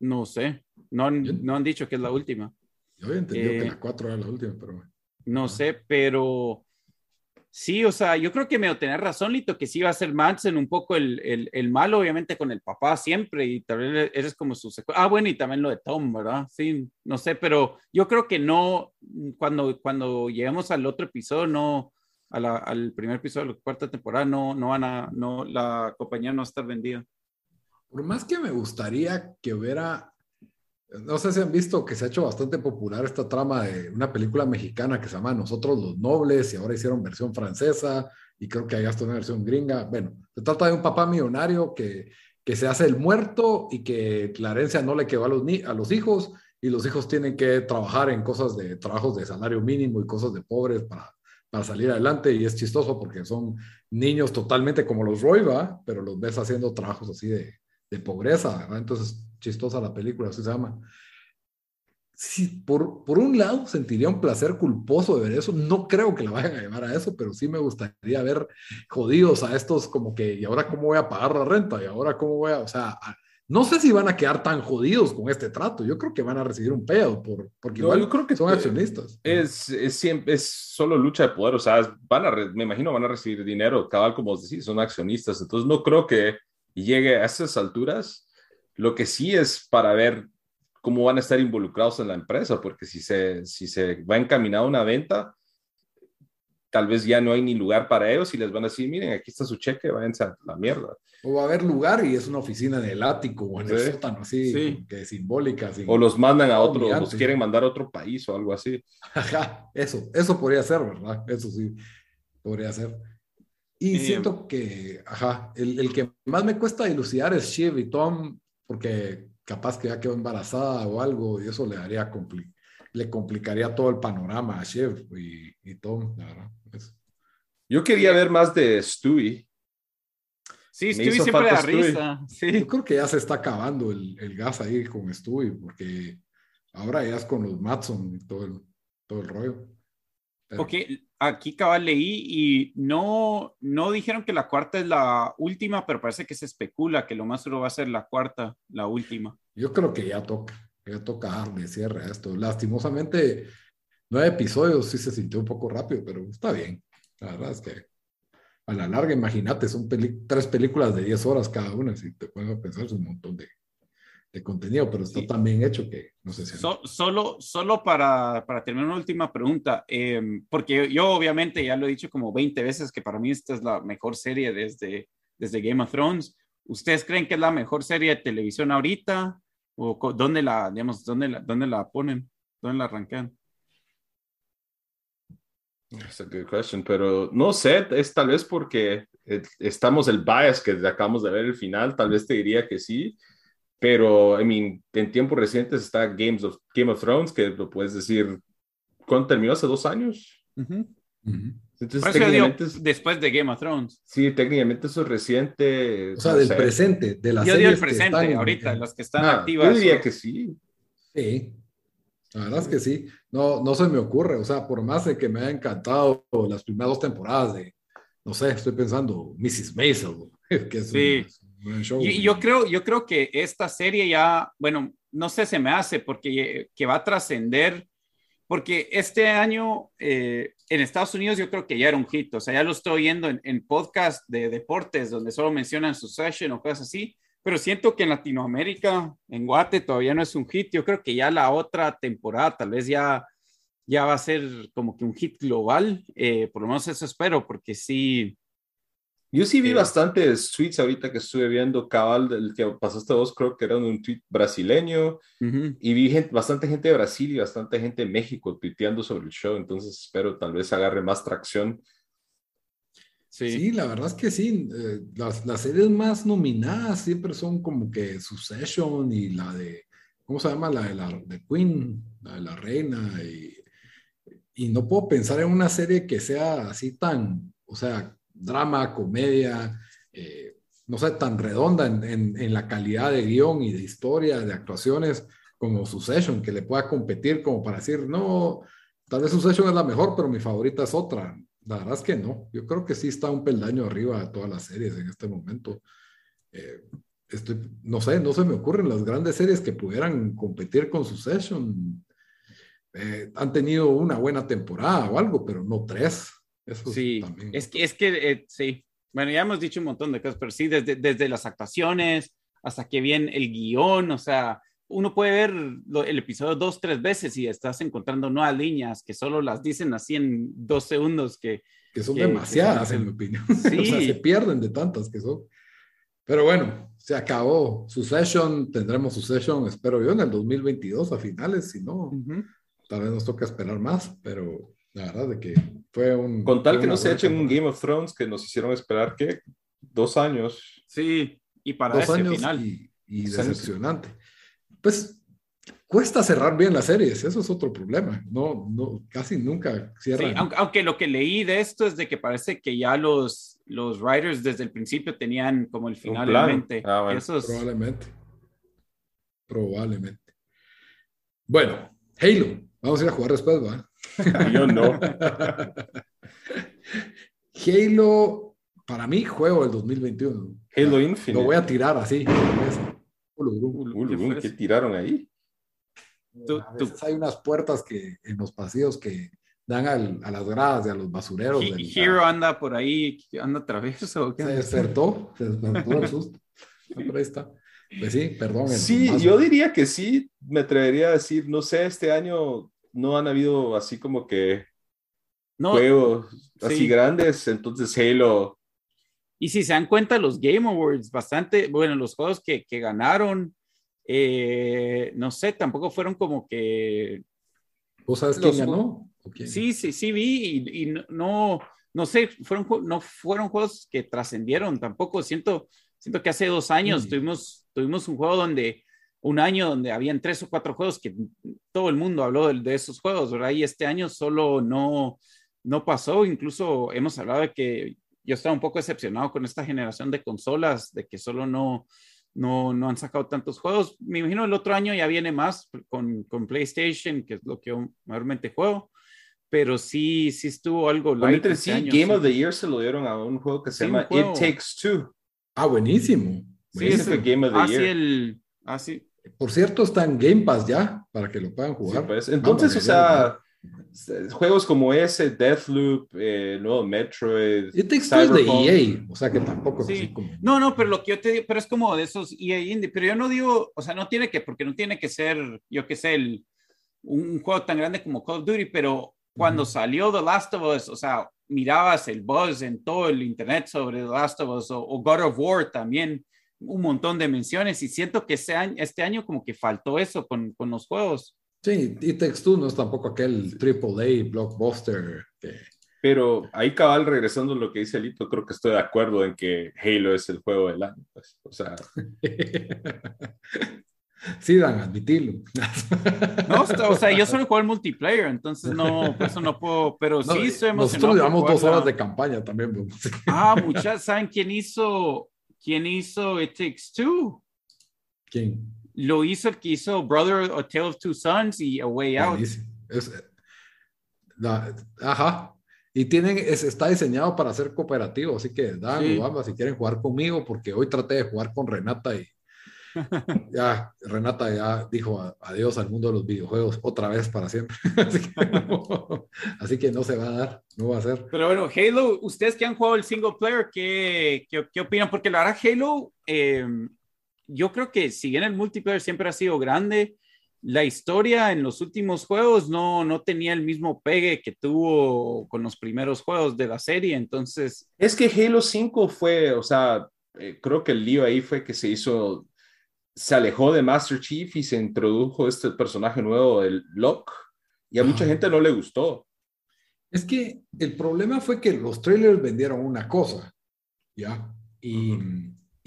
No sé. No, no han dicho que es la última. Yo había entendido que eh, la cuatro era la última, pero. No sé, pero Sí, o sea, yo creo que me tener razón, Lito, que sí va a ser Manson un poco el, el, el, malo, obviamente con el papá siempre, y también eres como su Ah, bueno, y también lo de Tom, ¿verdad? Sí, no sé, pero yo creo que no, cuando, cuando lleguemos al otro episodio, no, a al primer episodio de la cuarta temporada, no, no van a, no, la compañía no va a estar vendida. Por más que me gustaría que hubiera no sé si han visto que se ha hecho bastante popular esta trama de una película mexicana que se llama Nosotros los Nobles y ahora hicieron versión francesa y creo que hay hasta una versión gringa. Bueno, se trata de un papá millonario que, que se hace el muerto y que la herencia no le quedó a los, a los hijos y los hijos tienen que trabajar en cosas de trabajos de salario mínimo y cosas de pobres para, para salir adelante y es chistoso porque son niños totalmente como los Roy, ¿va? pero los ves haciendo trabajos así de, de pobreza, ¿verdad? entonces chistosa la película, así se llama sí, por, por un lado sentiría un placer culposo de ver eso. No creo que la vayan a llevar a eso, pero sí me gustaría ver jodidos a estos como que, ¿y ahora cómo voy a pagar la renta? ¿Y ahora cómo voy a, o sea, no sé si van a quedar tan jodidos con este trato. Yo creo que van a recibir un pedo por, porque igual yo creo que son accionistas. Es, es, siempre, es solo lucha de poder. O sea, van a, me imagino van a recibir dinero, cabal, como os decís, son accionistas. Entonces no creo que llegue a esas alturas. Lo que sí es para ver cómo van a estar involucrados en la empresa, porque si se, si se va encaminado a una venta, tal vez ya no hay ni lugar para ellos y les van a decir, miren, aquí está su cheque, váyanse a la mierda. O va a haber lugar y es una oficina en el ático o en el sótano, así, que simbólica. o los mandan a otro, los quieren mandar a otro país o algo así. Ajá, eso, eso podría ser, ¿verdad? Eso sí, podría ser. Y siento que, ajá, el, el, que más me cuesta dilucidar es Shiv y Tom, porque capaz que ya quedó embarazada o algo, y eso le daría le complicaría todo el panorama a Chef y, y Tom, la verdad. Yo quería ver más de Stewie. Sí, Stewie siempre da risa. Sí. Yo creo que ya se está acabando el, el, gas ahí con Stewie, porque ahora ya es con los Matson y todo el, todo el rollo. Porque aquí cabal y no, no dijeron que la cuarta es la última, pero parece que se especula que lo más duro va a ser la cuarta, la última. Yo creo que ya toca, ya toca darle cierre a esto. Lastimosamente, nueve episodios sí se sintió un poco rápido, pero está bien. La verdad es que a la larga, imagínate, son tres películas de diez horas cada una, si te puedes pensar, es un montón de, de contenido, pero está tan bien hecho que no sé si... solo solo para, para, terminar una última pregunta, em, porque yo obviamente ya lo he dicho como 20 veces que para mí esta es la mejor serie desde, desde Game of Thrones. ¿Ustedes creen que es la mejor serie de televisión ahorita? ¿O dónde la, digamos, dónde la, dónde la ponen? ¿Dónde la arrancan? Es una good question, pero no sé, es tal vez porque eh, estamos el bias que acabamos de ver el final, tal vez te diría que sí, pero, I mean, en tiempos recientes está Games of, Game of Thrones, que lo puedes decir, ¿cuándo terminó? ¿Hace dos años? Entonces, técnicamente después de Game of Thrones. Sí, técnicamente eso es reciente. O sea, del presente, de la Yo digo el presente, ahorita, los que están ah, activas. Yo diría que sí. Sí, la verdad es que sí. No, no se me ocurre, o sea, por más de que me haya encantado las primeras dos temporadas de, no sé, estoy pensando, Mrs. Maisel, que es sí. Y, yo, creo, yo creo que esta serie ya, bueno, no sé, se me hace porque que va a trascender, porque este año eh, en Estados Unidos yo creo que ya era un hit, o sea, ya lo estoy viendo en, en podcast de deportes donde solo mencionan su session o cosas así, pero siento que en Latinoamérica, en Guate, todavía no es un hit. Yo creo que ya la otra temporada tal vez ya, ya va a ser como que un hit global, eh, por lo menos eso espero, porque sí, yo sí vi bastantes tweets ahorita que estuve viendo, cabal, el que pasaste vos, creo que era un tweet brasileño, y vi gente, bastante gente de Brasil y bastante gente de México tuiteando sobre el show, entonces espero tal vez agarre más tracción. Sí, la verdad es que sí, eh, las, las, series más nominadas siempre son como que Succession y la de, ¿cómo se llama? La de la de Queen, la de la reina, y, y no puedo pensar en una serie que sea así tan, o sea, drama, comedia, eh, no sé, tan redonda en, la calidad de guion y de historia, de actuaciones, como Succession, que le pueda competir como para decir, no, tal vez Succession es la mejor, pero mi favorita es otra. La verdad es que no. Yo creo que sí está un peldaño arriba de todas las series en este momento. Eh, estoy, no sé, no se me ocurren las grandes series que pudieran competir con Succession. Eh, han tenido una buena temporada o algo, pero no tres sí, es que, es que eh, sí. Bueno, ya hemos dicho un montón de cosas, pero sí, desde, desde las actuaciones hasta que viene el guion, o sea, uno puede ver el episodio dos, tres veces y estás encontrando nuevas líneas que solo las dicen así en dos segundos que... Que son demasiadas, en mi opinión. Sí. o sea, se pierden de tantas que son. Pero bueno, se acabó su session, tendremos su session, espero yo, en el 2022 a finales, si no, tal vez nos toca esperar más, pero la verdad de que fue un... Con tal que no se echen un Game of Thrones que nos hicieron esperar, ¿qué? Dos años. Sí, y para Dos ese final. Y, y decepcionante. Pues cuesta cerrar bien las series, eso es otro problema. No, no, casi nunca cierran. Sí, aunque, lo que leí de esto es de que parece que ya los, los writers desde el principio tenían como el final en mente. Ah, Probablemente. Probablemente. Bueno, Halo. Vamos a ir a jugar después, ¿va? Yo no. Halo, para mí, juego del 2021. Halo Infinite. Lo voy a tirar así. ¿Qué tiraron ahí? a veces hay unas puertas que en los pasillos que dan a las gradas y a los basureros. Y Hero anda por ahí, anda travieso. Se despertó, se despertó el susto. ahí está. Pues sí, perdón. Sí, yo diría que sí, me atrevería a decir, no sé, este año no han habido así como que juegos así grandes, entonces Halo. Y si se dan cuenta, los Game Awards, bastante, bueno, los juegos que, que ganaron, eh, no sé, tampoco fueron como que... ¿Vos sabes quién ganó? Sí, sí, sí vi y, no, no sé, fueron, no fueron juegos que trascendieron tampoco. Siento, siento que hace dos años tuvimos, tuvimos un juego donde, un año donde habían tres o cuatro juegos que todo el mundo habló de, de esos juegos, ¿verdad? Y este año solo no, no pasó. Incluso hemos hablado de que yo estaba un poco decepcionado con esta generación de consolas, de que solo no, no, no han sacado tantos juegos. Me imagino el otro año ya viene más con, con PlayStation, que es lo que yo mayormente juego. Pero sí, sí estuvo algo light. Este sí, Game of the Year se lo dieron a un juego que se llama It Takes Two. Ah, buenísimo. Sí, es el Game of the Year. El, así. Por cierto, está en Game Pass ya, para que lo puedan jugar. Pues, entonces, o sea, juegos como ese, Deathloop, eh, nuevo Metroid. It Takes de EA, o sea que tampoco es así como... No, no, pero lo que yo te digo, pero es como de esos EA Indie, pero yo no digo, o sea, no tiene que, porque no tiene que ser, yo qué sé, el, un, juego tan grande como Call of Duty, pero cuando salió The Last of Us, o sea, mirabas el buzz en todo el internet sobre The Last of Us o, God of War también, un montón de menciones y siento que este año, este año como que faltó eso con, con los juegos. Sí, y Text 2 no es tampoco aquel triple A blockbuster Pero ahí cabal, regresando a lo que dice Lito, creo que estoy de acuerdo en que Halo es el juego del año. Pues. O sea... sí, Dan, admitirlo. no, o sea, yo solo juego el multiplayer, entonces no, por eso no puedo, pero sí estoy emocionado. Nosotros llevamos dos horas de campaña también. ah, muchas, ¿saben quién hizo, quién hizo It Takes Two? ¿Quién? lo hizo el que hizo Brother, A Tale of Two Sons y A Way Out. ajá. Y tienen, está diseñado para ser cooperativo, así que dan vamos si quieren jugar conmigo, porque hoy traté de jugar con Renata y ya Renata ya dijo adiós al mundo de los videojuegos otra vez para siempre. así, que no, se va a dar, no va a ser. Pero bueno, Halo, ustedes que han jugado el single player, ¿qué, qué, qué opinan? Porque la verdad Halo, eh, yo creo que si bien el multiplayer siempre ha sido grande, la historia en los últimos juegos no, no tenía el mismo pegue que tuvo con los primeros juegos de la serie, entonces... Es que Halo 5 fue, o sea, eh, creo que el lío ahí fue que se hizo, se alejó de Master Chief y se introdujo este personaje nuevo, el Locke, y a mucha gente no le gustó. Es que el problema fue que los trailers vendieron una cosa, ¿ya? Y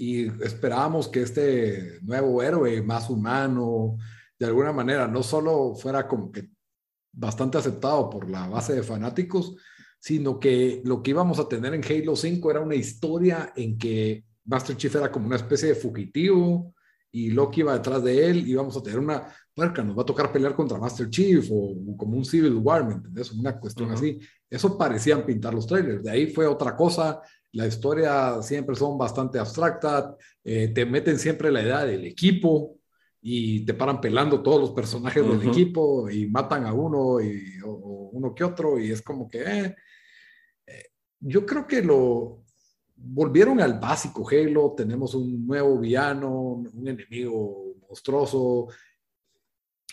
y esperábamos que este nuevo héroe más humano, de alguna manera, no solo fuera como que bastante aceptado por la base de fanáticos, sino que lo que íbamos a tener en Halo 5 era una historia en que Master Chief era como una especie de fugitivo y Loki iba detrás de él y íbamos a tener una puerca, nos va a tocar pelear contra Master Chief o, como un Civil War, ¿me entiendes? Una cuestión así. Eso parecían pintar los trailers. De ahí fue otra cosa la historia siempre son bastante abstractas, eh, te meten siempre la idea del equipo y te paran pelando todos los personajes del equipo y matan a uno y o, uno que otro y es como que eh, eh, yo creo que lo volvieron al básico Halo, tenemos un nuevo villano, un enemigo monstruoso,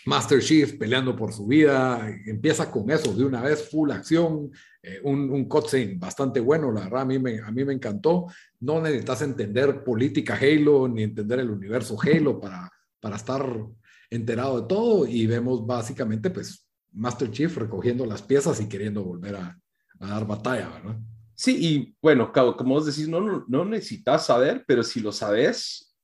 Master Chief peleando por su vida, empieza con eso de una vez, full acción, eh, un, un cutscene bastante bueno, la verdad a mí, me, a mí me encantó. No necesitas entender política Halo ni entender el universo Halo para, para estar enterado de todo y vemos básicamente pues Master Chief recogiendo las piezas y queriendo volver a, dar batalla, ¿verdad? Sí, y bueno, como vos decís, no, no, no necesitas saber, pero si lo sabes,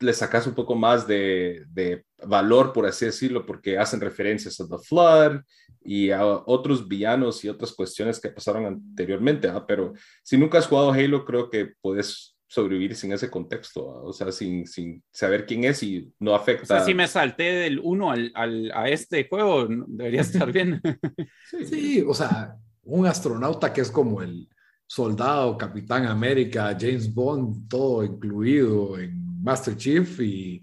le sacas un poco más de, de, valor, por así decirlo, porque hacen referencias a The Flood y a otros villanos y otras cuestiones que pasaron anteriormente. ¿ah? Pero si nunca has jugado Halo, creo que puedes sobrevivir sin ese contexto, ¿ah? o sea, sin, sin, saber quién es y no afecta. O sea, si me salté del 1 al, al, a este juego, debería estar bien. sí. sí, o sea, un astronauta que es como el soldado, Capitán América, James Bond, todo incluido en Master Chief y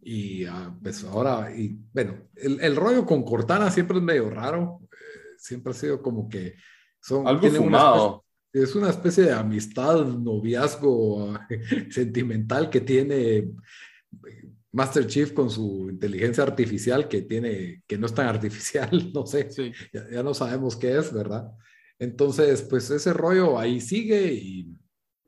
y ah, pues ahora, y bueno, el, el, rollo con Cortana siempre es medio raro. Eh, siempre ha sido como que son. Algo fumado. es una especie de amistad, noviazgo sentimental que tiene Master Chief con su inteligencia artificial que tiene, que no es tan artificial, no sé. Ya, no sabemos qué es, ¿verdad? Entonces, pues ese rollo ahí sigue y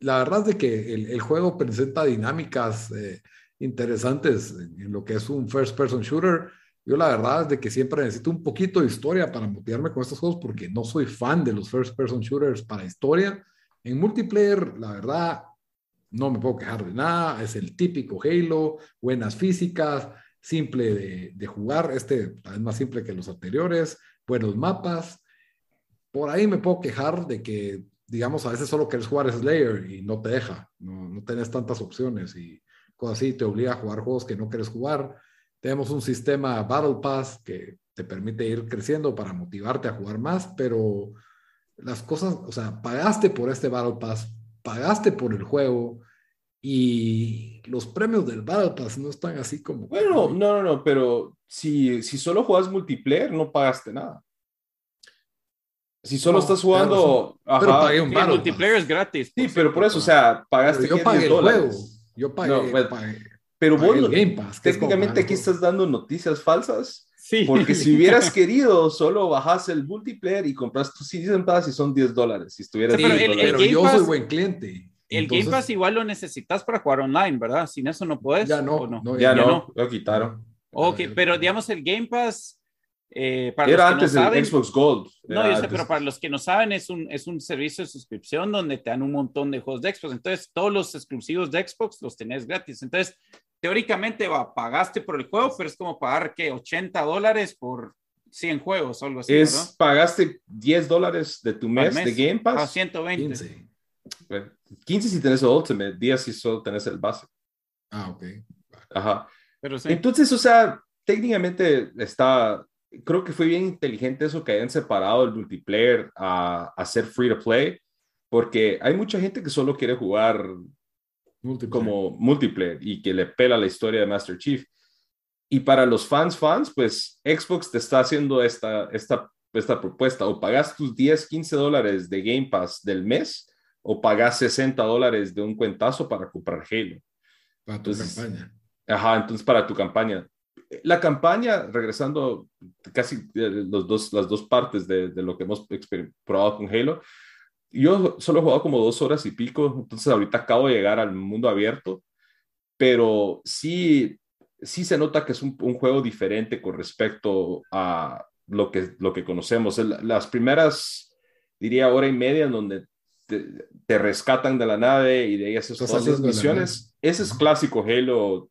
la verdad es de que el, juego presenta dinámicas. Eh, interesantes en lo que es un first person shooter. Yo la verdad es de que siempre necesito un poquito de historia para motivarme con estos juegos porque no soy fan de los first person shooters para historia. En multiplayer, la verdad, no me puedo quejar de nada. Es el típico Halo, buenas físicas, simple de, de jugar. Este es más simple que los anteriores, buenos mapas. Por ahí me puedo quejar de que, digamos, a veces solo quieres jugar Slayer y no te deja, no, no tenés tantas opciones y cosas así, te obliga a jugar juegos que no quieres jugar. Tenemos un sistema Battle Pass que te permite ir creciendo para motivarte a jugar más, pero las cosas, o sea, pagaste por este Battle Pass, pagaste por el juego y los premios del Battle Pass no están así como... Bueno, no, no, no, pero si, si solo juegas multiplayer, no pagaste nada. Si solo estás jugando... Pero, pagué un multiplayer es gratis. Sí, pero por eso, o sea, pagaste yo pagué el juego. Yo pagué, pero vos, Game Pass, técnicamente aquí estás dando noticias falsas. Sí. Porque si hubieras querido, solo bajas el multiplayer y compras tu Season Pass y son 10 dólares. Si estuvieras sí, pero, yo soy buen cliente. El Game Pass igual lo necesitas para jugar online, ¿verdad? Sin eso no puedes. Ya no, no? ya, no, lo quitaron. Ok, pero digamos el Game Pass eh, para Era antes no Xbox Gold. no, yo sé, pero para los que no saben, es un, es un servicio de suscripción donde te dan un montón de juegos de Xbox. Entonces, todos los exclusivos de Xbox los tenés gratis. Entonces, teóricamente va, pagaste por el juego, pero es como pagar que 80 dólares por 100 juegos o algo así. Es, Pagaste 10 dólares de tu mes, de Game Pass. A 120. 15. 15 si tenés el Ultimate, 10 si solo tenés el base. Ah, ok. Ajá. Pero sí. Entonces, o sea, técnicamente está creo que fue bien inteligente eso que hayan separado el multiplayer a, hacer free to play, porque hay mucha gente que solo quiere jugar como multiplayer y que le pela la historia de Master Chief. Y para los fans, fans, pues Xbox te está haciendo esta, esta, esta propuesta. O pagas tus 10, 15 dólares de Game Pass del mes, o pagas 60 dólares de un cuentazo para comprar Halo. Para tu campaña. Ajá, entonces para tu campaña la campaña, regresando casi eh, los dos, las dos partes de, lo que hemos probado con Halo, yo solo he jugado como dos horas y pico, entonces ahorita acabo de llegar al mundo abierto, pero sí, sí se nota que es un, juego diferente con respecto a lo que, lo que conocemos. Las primeras, diría, hora y media en donde te, rescatan de la nave y de ahí haces todas las misiones, ese es clásico Halo,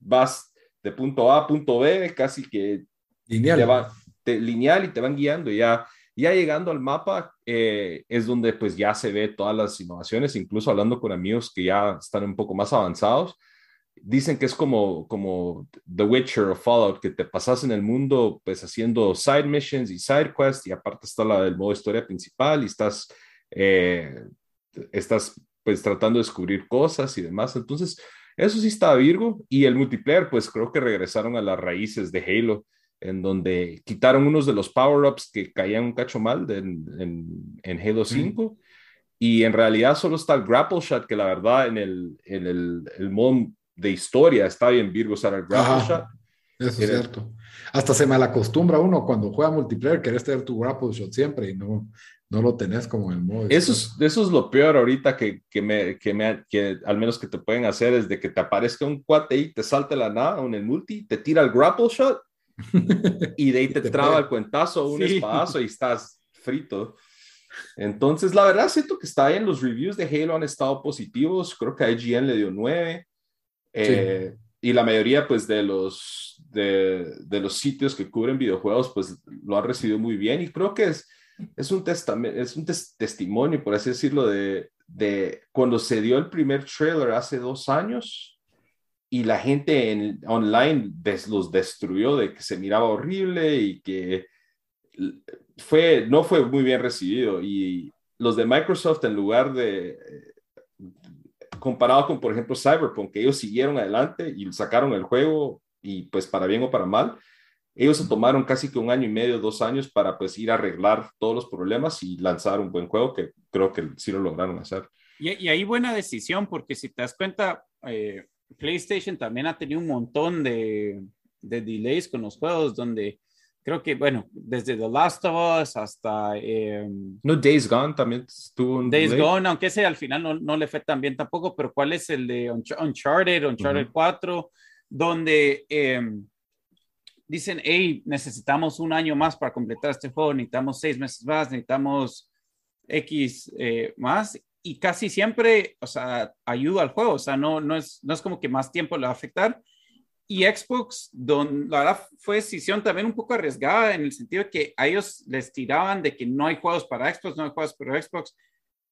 vas de punto A a punto B, casi que lineal, lineal y te van guiando. Ya, ya llegando al mapa eh, es donde pues ya se ve todas las innovaciones, incluso hablando con amigos que ya están un poco más avanzados. Dicen que es como, como The Witcher o Fallout, que te pasas en el mundo pues haciendo side missions y side quests y aparte está la del modo historia principal y estás, eh, estás pues tratando de descubrir cosas y demás. Entonces, eso sí está Virgo. Y el multiplayer, pues creo que regresaron a las raíces de Halo, en donde quitaron unos de los power-ups que caían un cacho mal en, en, Halo 5. Y en realidad solo está el grapple shot, que la verdad en el, en el, el modo de historia está bien Virgo usar el grapple shot. Eso es cierto. Hasta se malacostumbra uno cuando juega multiplayer, querés tener tu grapple shot siempre y no, no lo tenés como en modo. Eso es, eso es lo peor ahorita que, que, me, que, me, que al menos que te pueden hacer es de que te aparezca un cuate y te salte la nada en el multi, te tira el grapple shot y de ahí te, traba el cuentazo, un espadazo y estás frito. Entonces, la verdad, siento que está bien. Los reviews de Halo han estado positivos. Creo que IGN le dio 9. Eh, y la mayoría, pues, de los, de, de, los sitios que cubren videojuegos, pues, lo han recibido muy bien. Y creo que es, es un, es un testimonio, por así decirlo, de, de cuando se dio el primer trailer hace dos años y la gente en, online los destruyó de que se miraba horrible y que fue, no fue muy bien recibido. Y los de Microsoft, en lugar de, comparado con, por ejemplo, Cyberpunk, que ellos siguieron adelante y sacaron el juego y pues para bien o para mal, ellos se tomaron casi que un año y medio, dos años para pues ir a arreglar todos los problemas y lanzar un buen juego que creo que sí lo lograron hacer. Y, y ahí buena decisión porque si te das cuenta, eh, PlayStation también ha tenido un montón de, de, delays con los juegos donde creo que, bueno, desde The Last of Us hasta... Eh, no, Days Gone también estuvo un Days Gone, aunque ese al final no, no, le fue tan bien tampoco, pero ¿cuál es el de Uncharted, Uncharted 4, donde... Eh, dicen, hey, necesitamos un año más para completar este juego, necesitamos seis meses más, necesitamos X eh, más, y casi siempre, o sea, ayuda al juego, o sea, no, no, es, no es como que más tiempo le va a afectar. Y Xbox, don, la verdad, fue decisión también un poco arriesgada en el sentido de que a ellos les tiraban de que no hay juegos para Xbox, no hay juegos para Xbox.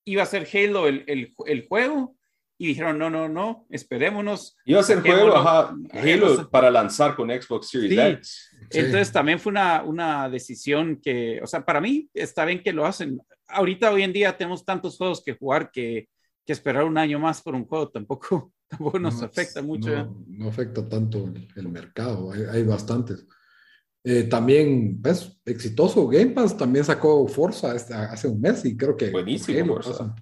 Iba a ser Halo el, el, el juego y dijeron, no, no, no, esperémonos. Iba a ser juego Halo para lanzar con Xbox Series X. Entonces también fue una, una decisión que, o sea, para mí está bien que lo hacen. Ahorita, hoy en día, tenemos tantos juegos que jugar que, que esperar un año más por un juego tampoco, tampoco nos afecta mucho. No, afecta tanto el, mercado, hay, hay bastantes. Eh, también, pues, exitoso. Game Pass también sacó Forza este, hace un mes y creo que... Buenísimo, Forza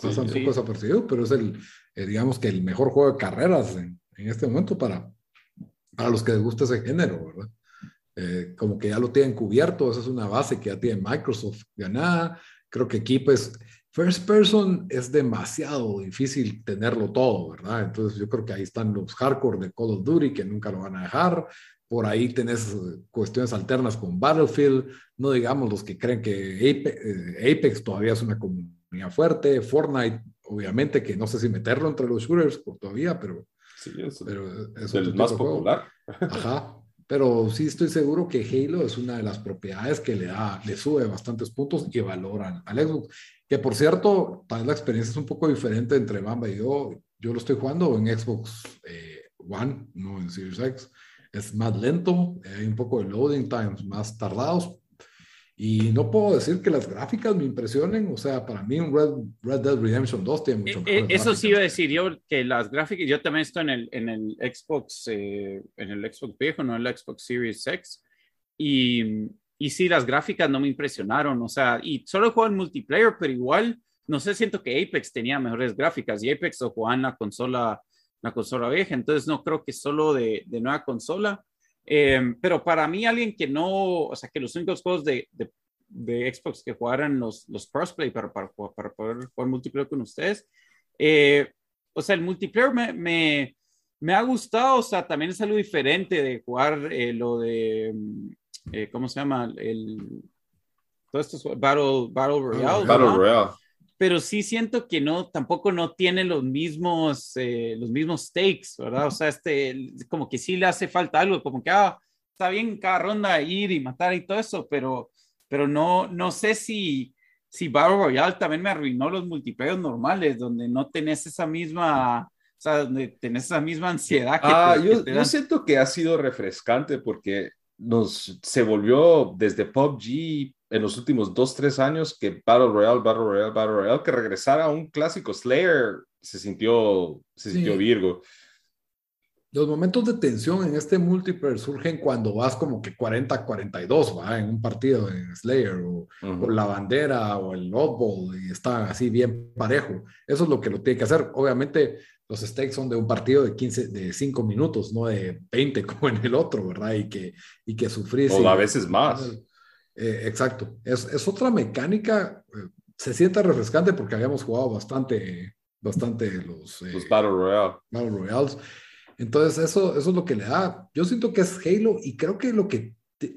pasa un poco desapercibido, pero es el, eh, digamos que el mejor juego de carreras en, en, este momento para, para los que les gusta ese género, ¿verdad? Eh, como que ya lo tienen cubierto, esa es una base que ya tiene Microsoft ganada. Creo que aquí, pues, First Person es demasiado difícil tenerlo todo, ¿verdad? Entonces yo creo que ahí están los hardcore de Call of Duty que nunca lo van a dejar. Por ahí tenés eh, cuestiones alternas con Battlefield, no digamos los que creen que Apex, Apex todavía es una comunidad fuerte. Fortnite, obviamente, que no sé si meterlo entre los shooters por todavía, pero, sí, es, el más popular. Ajá. Pero sí estoy seguro que Halo es una de las propiedades que le da, le sube bastantes puntos y valoran al Xbox. Que por cierto, tal vez la experiencia es un poco diferente entre Bamba y yo. Yo lo estoy jugando en Xbox eh, One, no en Series X. Es más lento, hay un poco de loading times más tardados, y no puedo decir que las gráficas me impresionen, o sea, para mí un Red, Red Dead Redemption 2 tiene mucho eh, eh Eso sí iba a decir yo, que las gráficas, yo también estoy en el, en el Xbox, eh, en el Xbox viejo, no en el Xbox Series X, y, y sí, las gráficas no me impresionaron, o sea, y solo juego en multiplayer, pero igual, no sé, siento que Apex tenía mejores gráficas, y Apex lo jugaba en la consola, la consola vieja, entonces no creo que solo de, de nueva consola, Em, pero para mí, alguien que no, o sea, que los únicos juegos de, de, de Xbox que jugaran los, los crossplay para, para, para, poder jugar multiplayer con ustedes, eh, o sea, el multiplayer me, me, me, ha gustado, o sea, también es algo diferente de jugar eh, lo de, mm, eh, ¿cómo se llama? El, todo esto es Battle, Battle Royale. Battle Royale pero sí siento que no, tampoco no tiene los mismos, eh, los mismos stakes, ¿verdad? O sea, este, como que sí le hace falta algo, como que, ah, está bien cada ronda ir y matar y todo eso, pero, pero no, no sé si, si Battle Royale también me arruinó los multiplayer normales, donde no tenés esa misma, o sea, donde tenés esa misma ansiedad. Que ah, yo, yo siento que ha sido refrescante porque nos, se volvió desde PUBG en los últimos dos, tres años que Battle Royale, Battle Royale, Battle Royale, que regresara a un clásico Slayer, se sintió, se sintió Virgo. Los momentos de tensión en este multiplayer surgen cuando vas como que 40-42, ¿va? En un partido en Slayer, o, la bandera, o el oddball, y está así bien parejo. Eso es lo que lo tiene que hacer. Obviamente, los stakes son de un partido de 15, de 5 minutos, no de 20 como en el otro, ¿verdad? Y que, y que sufrís. O a veces más. Eh, exacto. Es, es, otra mecánica. Eh, se siente refrescante porque habíamos jugado bastante, bastante los, eh, los Battle Royale. Battle Royales. Entonces, eso, eso es lo que le da. Yo siento que es Halo y creo que lo que,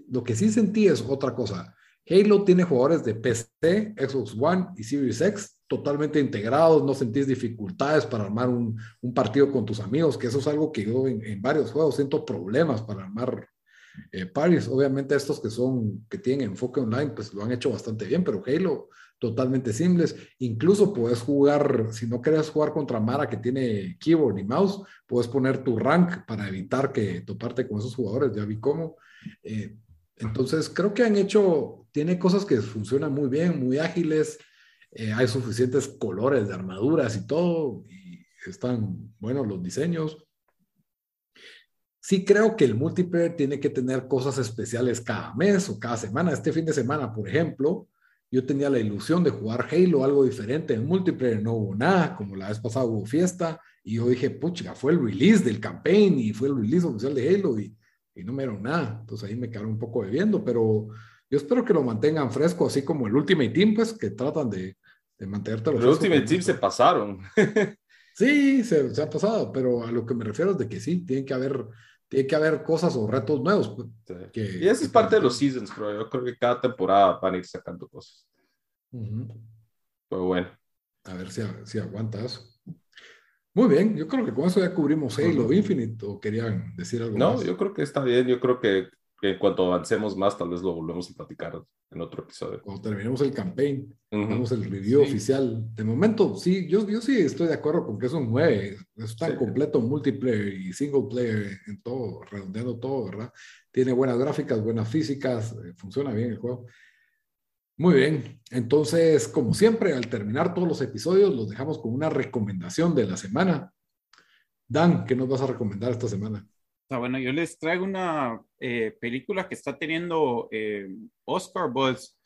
lo que sí sentí es otra cosa. Halo tiene jugadores de PC, Xbox One y Series X totalmente integrados, no sentís dificultades para armar un, partido con tus amigos, que eso es algo que yo en, varios juegos siento problemas para armar eh, parties. Obviamente estos que son, que tienen enfoque online, pues lo han hecho bastante bien, pero Halo totalmente simples. Incluso puedes jugar, si no quieres jugar contra Mara que tiene keyboard y mouse, puedes poner tu rank para evitar que toparte con esos jugadores, ya vi cómo. Eh, entonces, creo que han hecho, tiene cosas que funcionan muy bien, muy ágiles, eh, hay suficientes colores de armaduras y todo, y están buenos los diseños. Sí creo que el multiplayer tiene que tener cosas especiales cada mes o cada semana. Este fin de semana, por ejemplo, yo tenía la ilusión de jugar Halo, algo diferente. En multiplayer no hubo nada, como la vez pasada hubo fiesta, y yo dije, pucha, fue el release del campaign y fue el release oficial de Halo y, y no me dieron nada. Entonces ahí me quedaron un poco bebiendo, pero yo espero que lo mantengan fresco, así como el Ultimate Team, pues, que tratan de, de mantenerte Los Ultimate Team se pasaron. sí, se, se, ha pasado, pero a lo que me refiero es de que sí, tiene que haber, tiene que haber cosas o retos nuevos. Pues, y eso es parte de los seasons, pero yo creo que cada temporada van a ir sacando cosas. Pero bueno. A ver si, si aguanta eso. Muy bien, yo creo que con eso ya cubrimos Halo Infinite, ¿o querían decir algo no, yo creo que está bien, yo creo que que cuando avancemos más, tal vez lo volvemos a platicar en otro episodio. Cuando terminemos el campaign, uh el review oficial. De momento, sí, yo, yo sí estoy de acuerdo con que es un 9. Es tan completo multiplayer y single player en todo, redondeando todo, ¿verdad? Tiene buenas gráficas, buenas físicas, eh, funciona bien el juego. Muy bien, entonces, como siempre, al terminar todos los episodios, los dejamos con una recomendación de la semana. Dan, ¿qué nos vas a recomendar esta semana? Bueno, yo les traigo una eh, película que está teniendo eh, Oscar Buzz,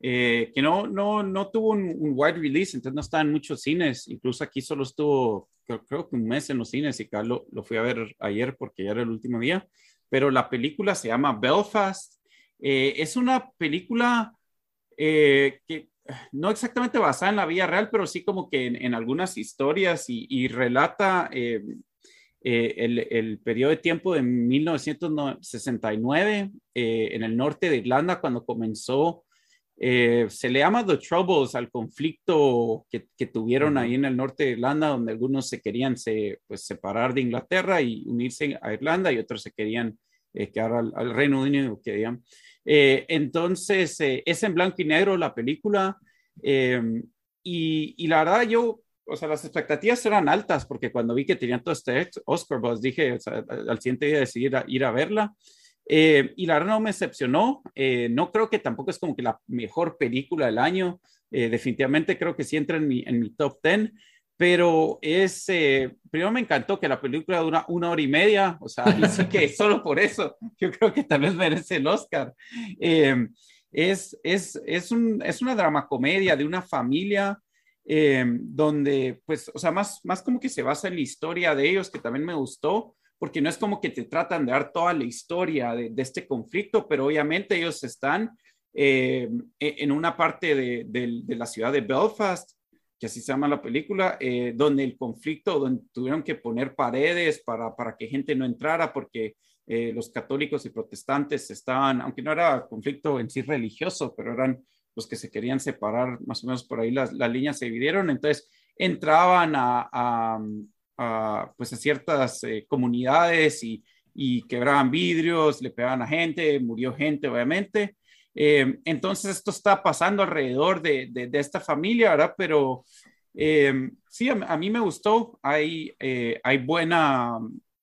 eh, que no, no, no tuvo un, wide release, entonces no está en muchos cines. Incluso aquí solo estuvo, creo, que un mes en los cines y Carlos lo, fui a ver ayer porque ya era el último día. Pero la película se llama Belfast. es una película que no exactamente basada en la vida real, pero sí como que en, algunas historias y, y relata eh, el, periodo de tiempo de 1969 eh, en el norte de Irlanda, cuando comenzó, eh, se le llama The Troubles al conflicto que, tuvieron ahí en el norte de Irlanda, donde algunos se querían se, pues, separar de Inglaterra y unirse a Irlanda y otros se querían quedar al, Reino Unido. Querían. entonces, es en blanco y negro la película. Y, y, la verdad, yo o sea, las expectativas eran altas porque cuando vi que tenían todo este Oscar Buzz, dije, o sea, al siguiente día decidí ir a, verla. Eh, y la verdad no me decepcionó. Eh, no creo que tampoco es como que la mejor película del año. Eh, definitivamente creo que sí entra en mi, en mi top 10. Pero es, primero me encantó que la película dura una hora y media. O sea, y sí que solo por eso yo creo que tal vez merece el Oscar. es, es, es, un, es una drama comedia de una familia eh, donde, pues, o sea, más, más como que se basa en la historia de ellos, que también me gustó, porque no es como que te tratan de dar toda la historia de, este conflicto, pero obviamente ellos están eh, en una parte de, de, la ciudad de Belfast, que así se llama la película, eh, donde el conflicto, donde tuvieron que poner paredes para, para que gente no entrara, porque los católicos y protestantes estaban, aunque no era conflicto en sí religioso, pero eran los que se querían separar, más o menos por ahí las, las líneas se dividieron, entonces entraban a, a, pues a ciertas eh, comunidades y, y, quebraban vidrios, le pegaban a gente, murió gente, obviamente. Eh, entonces esto está pasando alrededor de, de, esta familia, ¿verdad? Pero eh, sí, a, a, mí me gustó, hay, hay buena,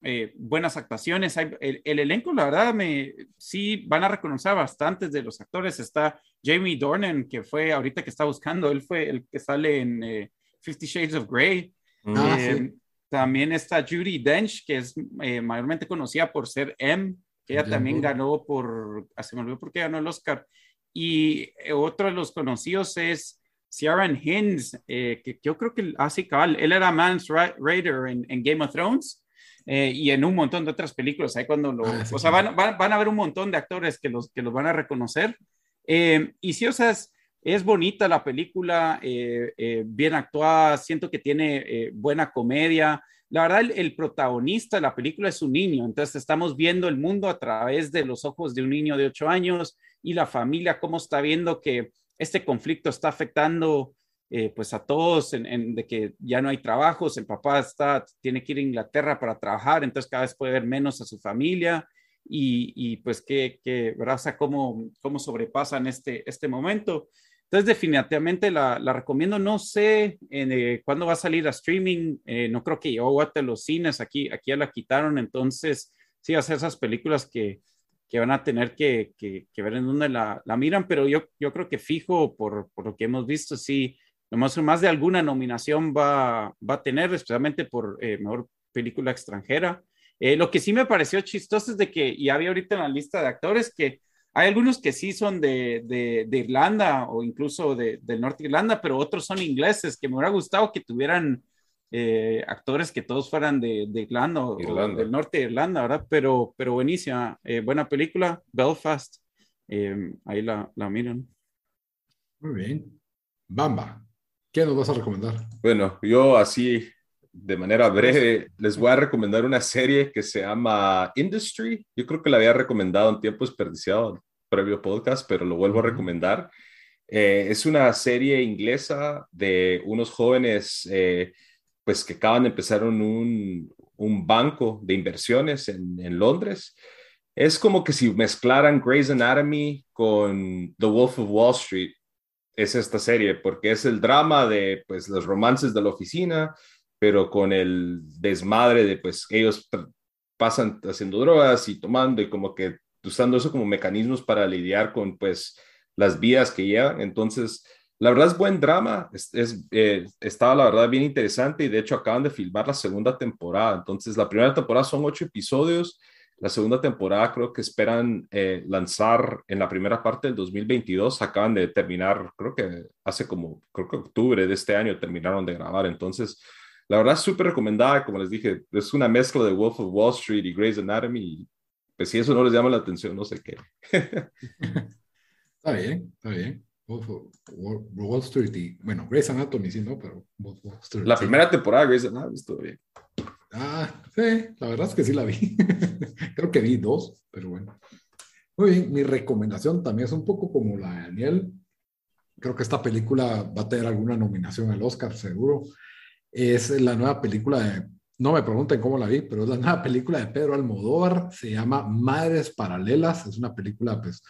eh, buenas actuaciones. el, elenco, la verdad, me, sí van a reconocer bastantes de los actores. Está Jamie Dornan, que fue ahorita que está buscando, él fue el que sale en eh, Fifty Shades of Grey. Ah, eh, también está Judy Dench, que es mayormente conocida por ser M, que ella también ganó por, ah, se me olvidó por qué ganó el Oscar. Y otro de los conocidos es Ciaran Hinds, que yo creo que, así ah, cabal, él era Mans Raider en Game of Thrones. Eh, y en un montón de otras películas. Ahí cuando lo, ah, o sea, van, van, van, a ver un montón de actores que los, que los van a reconocer. Eh, y sí, o sea, es, es bonita la película, eh, bien actuada, siento que tiene buena comedia. La verdad, el, el, protagonista de la película es un niño, entonces estamos viendo el mundo a través de los ojos de un niño de ocho años y la familia, cómo está viendo que este conflicto está afectando eh, pues a todos, en, de que ya no hay trabajos, el papá está, tiene que ir a Inglaterra para trabajar, entonces cada vez puede ver menos a su familia y, pues que, que ¿verdad? Cómo, cómo sobrepasan este, este momento. Entonces, definitivamente la, la recomiendo. No sé eh, cuándo va a salir a streaming. Eh, no creo que yo a los cines. Aquí, aquí ya la quitaron. Entonces, sí, hacer esas películas que, que van a tener que, que, ver en dónde la, la, miran. Pero yo, yo creo que fijo, por, por lo que hemos visto, sí, más, más de alguna nominación va, va a tener, especialmente por eh, mejor película extranjera. Lo que sí me pareció chistoso es de que, y había ahorita en la lista de actores, que hay algunos que sí son de, de, Irlanda o incluso de, del norte de Irlanda, pero otros son ingleses, que me hubiera gustado que tuvieran eh, actores que todos fueran de, Irlanda o, del norte de Irlanda, ¿verdad? Pero, pero buenísima, eh, buena película, Belfast, eh, ahí la, la miran. Muy bien. Bamba, ¿qué nos vas a recomendar? Bueno, yo así de manera breve, les voy a recomendar una serie que se llama Industry. Yo creo que la había recomendado en tiempo desperdiciado, previo podcast, pero lo vuelvo a recomendar. Eh, es una serie inglesa de unos jóvenes eh, pues que acaban de empezar un, un banco de inversiones en, en, Londres. Es como que si mezclaran Grey's Anatomy con The Wolf of Wall Street. Es esta serie, porque es el drama de pues, los romances de la oficina, pero con el desmadre de pues ellos pasan haciendo drogas y tomando y como que usando eso como mecanismos para lidiar con pues las vías que llevan. Entonces, la verdad es buen drama, es, eh, estaba la verdad bien interesante y de hecho acaban de filmar la segunda temporada. Entonces, la primera temporada son ocho episodios, la segunda temporada creo que esperan eh, lanzar en la primera parte del 2022, acaban de terminar, creo que hace como, creo que octubre de este año terminaron de grabar. Entonces, la verdad, súper recomendada, como les dije, es una mezcla de Wolf of Wall Street y Grey's Anatomy. Y, pues si eso no les llama la atención, no sé qué. está bien, está bien. Wolf of Wall, Street y, bueno, Grey's Anatomy sí, ¿no? Pero Wolf of Wall Street. La primera temporada de Grey's Anatomy estuvo bien. Ah, sí, la verdad es que sí la vi. Creo que vi dos, pero bueno. Muy bien, mi recomendación también es un poco como la de Daniel. Creo que esta película va a tener alguna nominación al Oscar, seguro es la nueva película de, no me pregunten cómo la vi, pero es la nueva película de Pedro Almodóvar, se llama Madres Paralelas, es una película pues,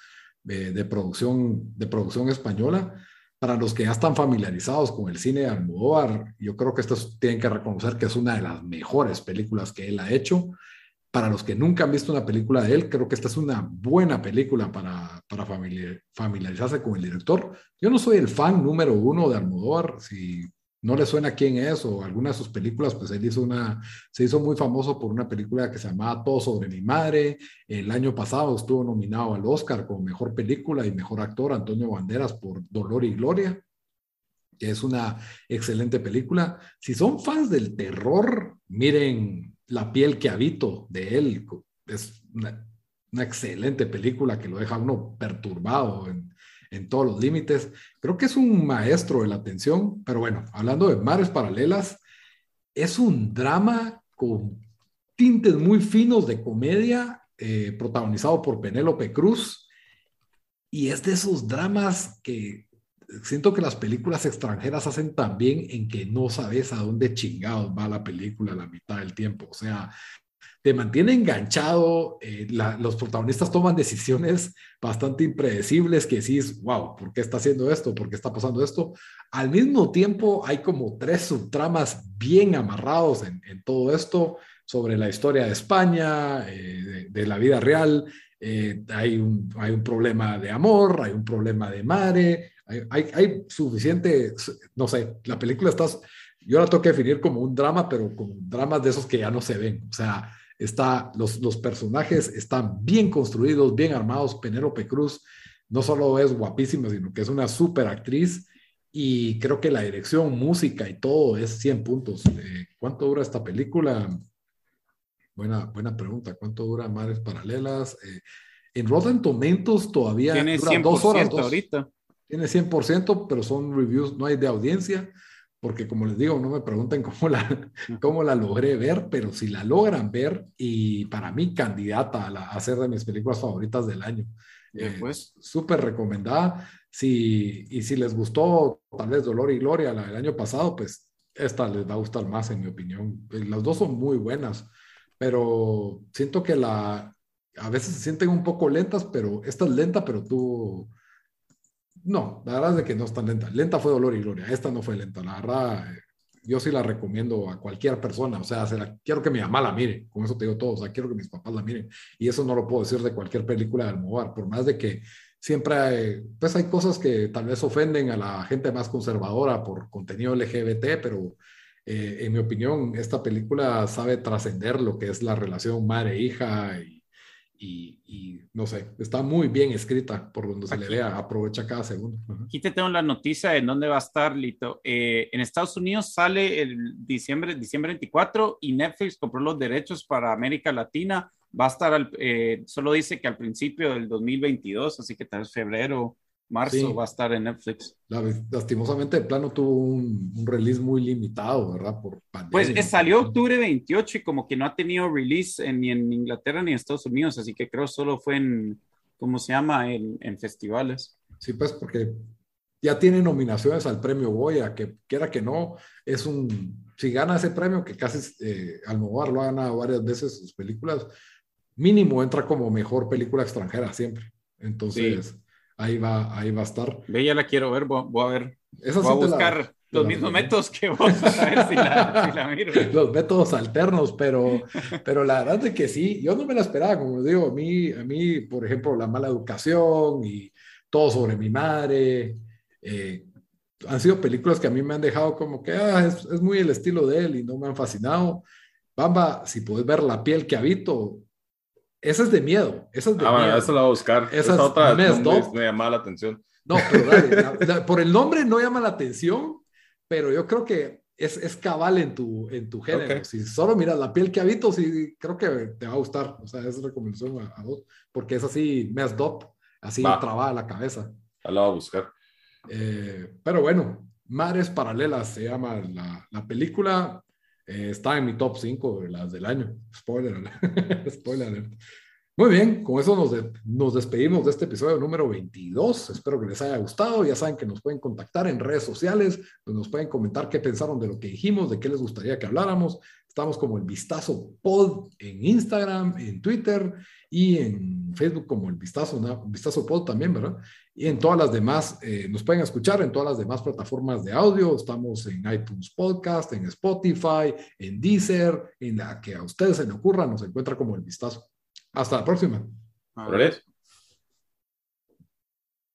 de, producción, de producción española. Para los que ya están familiarizados con el cine de Almodóvar, yo creo que esto tienen que reconocer que es una de las mejores películas que él ha hecho. Para los que nunca han visto una película de él, creo que esta es una buena película para, para familiarizarse con el director. Yo no soy el fan número uno de Almodóvar, si no le suena quién es o alguna de sus películas, pues él hizo una, se hizo muy famoso por una película que se llamaba Todo sobre mi madre. El año pasado estuvo nominado al Oscar como mejor película y mejor actor Antonio Banderas por Dolor y Gloria, es una excelente película. Si son fans del terror, miren La piel que habito de él. Es una, excelente película que lo deja uno perturbado en todos los límites. Creo que es un maestro de la atención, pero bueno, hablando de Mares Paralelas, es un drama con tintes muy finos de comedia, eh, protagonizado por Penélope Cruz, y es de esos dramas que siento que las películas extranjeras hacen también en que no sabes a dónde chingados va la película la mitad del tiempo. O sea, te mantiene enganchado, eh, los protagonistas toman decisiones bastante impredecibles que decís, wow, ¿por qué está haciendo esto? ¿Por qué está pasando esto? Al mismo tiempo hay como tres subtramas bien amarrados en, todo esto sobre la historia de España, eh, de, la vida real. Eh, hay, un, hay un problema de amor, hay un problema de madre, hay, hay, suficiente, no sé, la película está, yo la tengo que definir como un drama, pero con dramas de esos que ya no se ven. O sea, está, los, los personajes están bien construidos, bien armados. Penélope Cruz no solo es guapísima, sino que es una súper actriz y creo que la dirección, música y todo es 100 puntos. Eh, ¿Cuánto dura esta película? Buena, buena pregunta. ¿Cuánto dura Madres Paralelas? Eh, en Rotten Tomatoes todavía Tiene dura dos horas. ahorita. Tiene 100%, pero son reviews, no hay de audiencia porque como les digo, no me pregunten cómo la, cómo la logré ver, pero si la logran ver, y para mí candidata a, ser de mis películas favoritas del año. pues. Súper recomendada. Si, y si les gustó tal vez Dolor y Gloria la del año pasado, pues esta les va a gustar más, en mi opinión. Las dos son muy buenas, pero siento que la, a veces se sienten un poco lentas, pero esta es lenta, pero tú... No, la verdad es que no es tan lenta. Lenta fue Dolor y Gloria, esta no fue lenta. La verdad, yo sí la recomiendo a cualquier persona. O sea, se la, quiero que mi mamá la mire, con eso te digo todo. O sea, quiero que mis papás la miren. Y eso no lo puedo decir de cualquier película de Almodóvar, por más de que siempre hay, pues hay cosas que tal vez ofenden a la gente más conservadora por contenido LGBT, pero eh, en mi opinión, esta película sabe trascender lo que es la relación madre-hija y y, no sé, está muy bien escrita por donde se le vea, aprovecha cada segundo. Aquí te tengo la noticia de dónde va a estar, Lito. Eh, en Estados Unidos sale el diciembre, diciembre 24 y Netflix compró los derechos para América Latina. Va a estar, eh, solo dice que al principio del 2022, así que tal vez febrero marzo va a estar en Netflix. lastimosamente, el plano tuvo un, release muy limitado, ¿verdad? Por Pues eh, salió octubre 28 y como que no ha tenido release ni en Inglaterra ni en Estados Unidos, así que creo solo fue en, ¿cómo se llama? En, en festivales. Sí, pues porque ya tiene nominaciones al premio Goya, que quiera que no, es un, si gana ese premio, que casi eh, Almodóvar lo ha ganado varias veces sus películas, mínimo entra como mejor película extranjera siempre. Entonces ahí va, ahí va a estar. Ve, ya la quiero ver, voy, a ver. voy a buscar los mismos métodos que vos, a ver si la, miro. Los métodos alternos, pero, pero la verdad es que sí, yo no me la esperaba, como digo, a mí, a mí, por ejemplo, la mala educación y todo sobre mi madre, eh, han sido películas que a mí me han dejado como que ah, es, es, muy el estilo de él y no me han fascinado. Bamba, si puedes ver la piel que habito, esa es de miedo. Esa es de ah, miedo. esa la voy a buscar. Esa, es otra me, me, llama la atención. No, pero por el nombre no llama la atención, pero yo creo que es, es cabal en tu, en tu género. Si solo miras la piel que habito, sí, creo que te va a gustar. O sea, es recomendación a, vos, porque es así, messed up, así trabada la cabeza. La voy a buscar. Eh, pero bueno, Madres Paralelas se llama la, la película. Eh, está en mi top 5 de las del año. Spoiler, spoiler Muy bien, con eso nos, despedimos de este episodio número 22. Espero que les haya gustado. Ya saben que nos pueden contactar en redes sociales, nos pueden comentar qué pensaron de lo que dijimos, de qué les gustaría que habláramos. Estamos como el Vistazo Pod en Instagram, en Twitter y en Facebook como el Vistazo, Vistazo Pod también, ¿verdad? Y en todas las demás, eh, nos pueden escuchar en todas las demás plataformas de audio. Estamos en iTunes Podcast, en Spotify, en Deezer, en la que a ustedes se les ocurra, nos encuentra como el Vistazo. Hasta la próxima. Ver.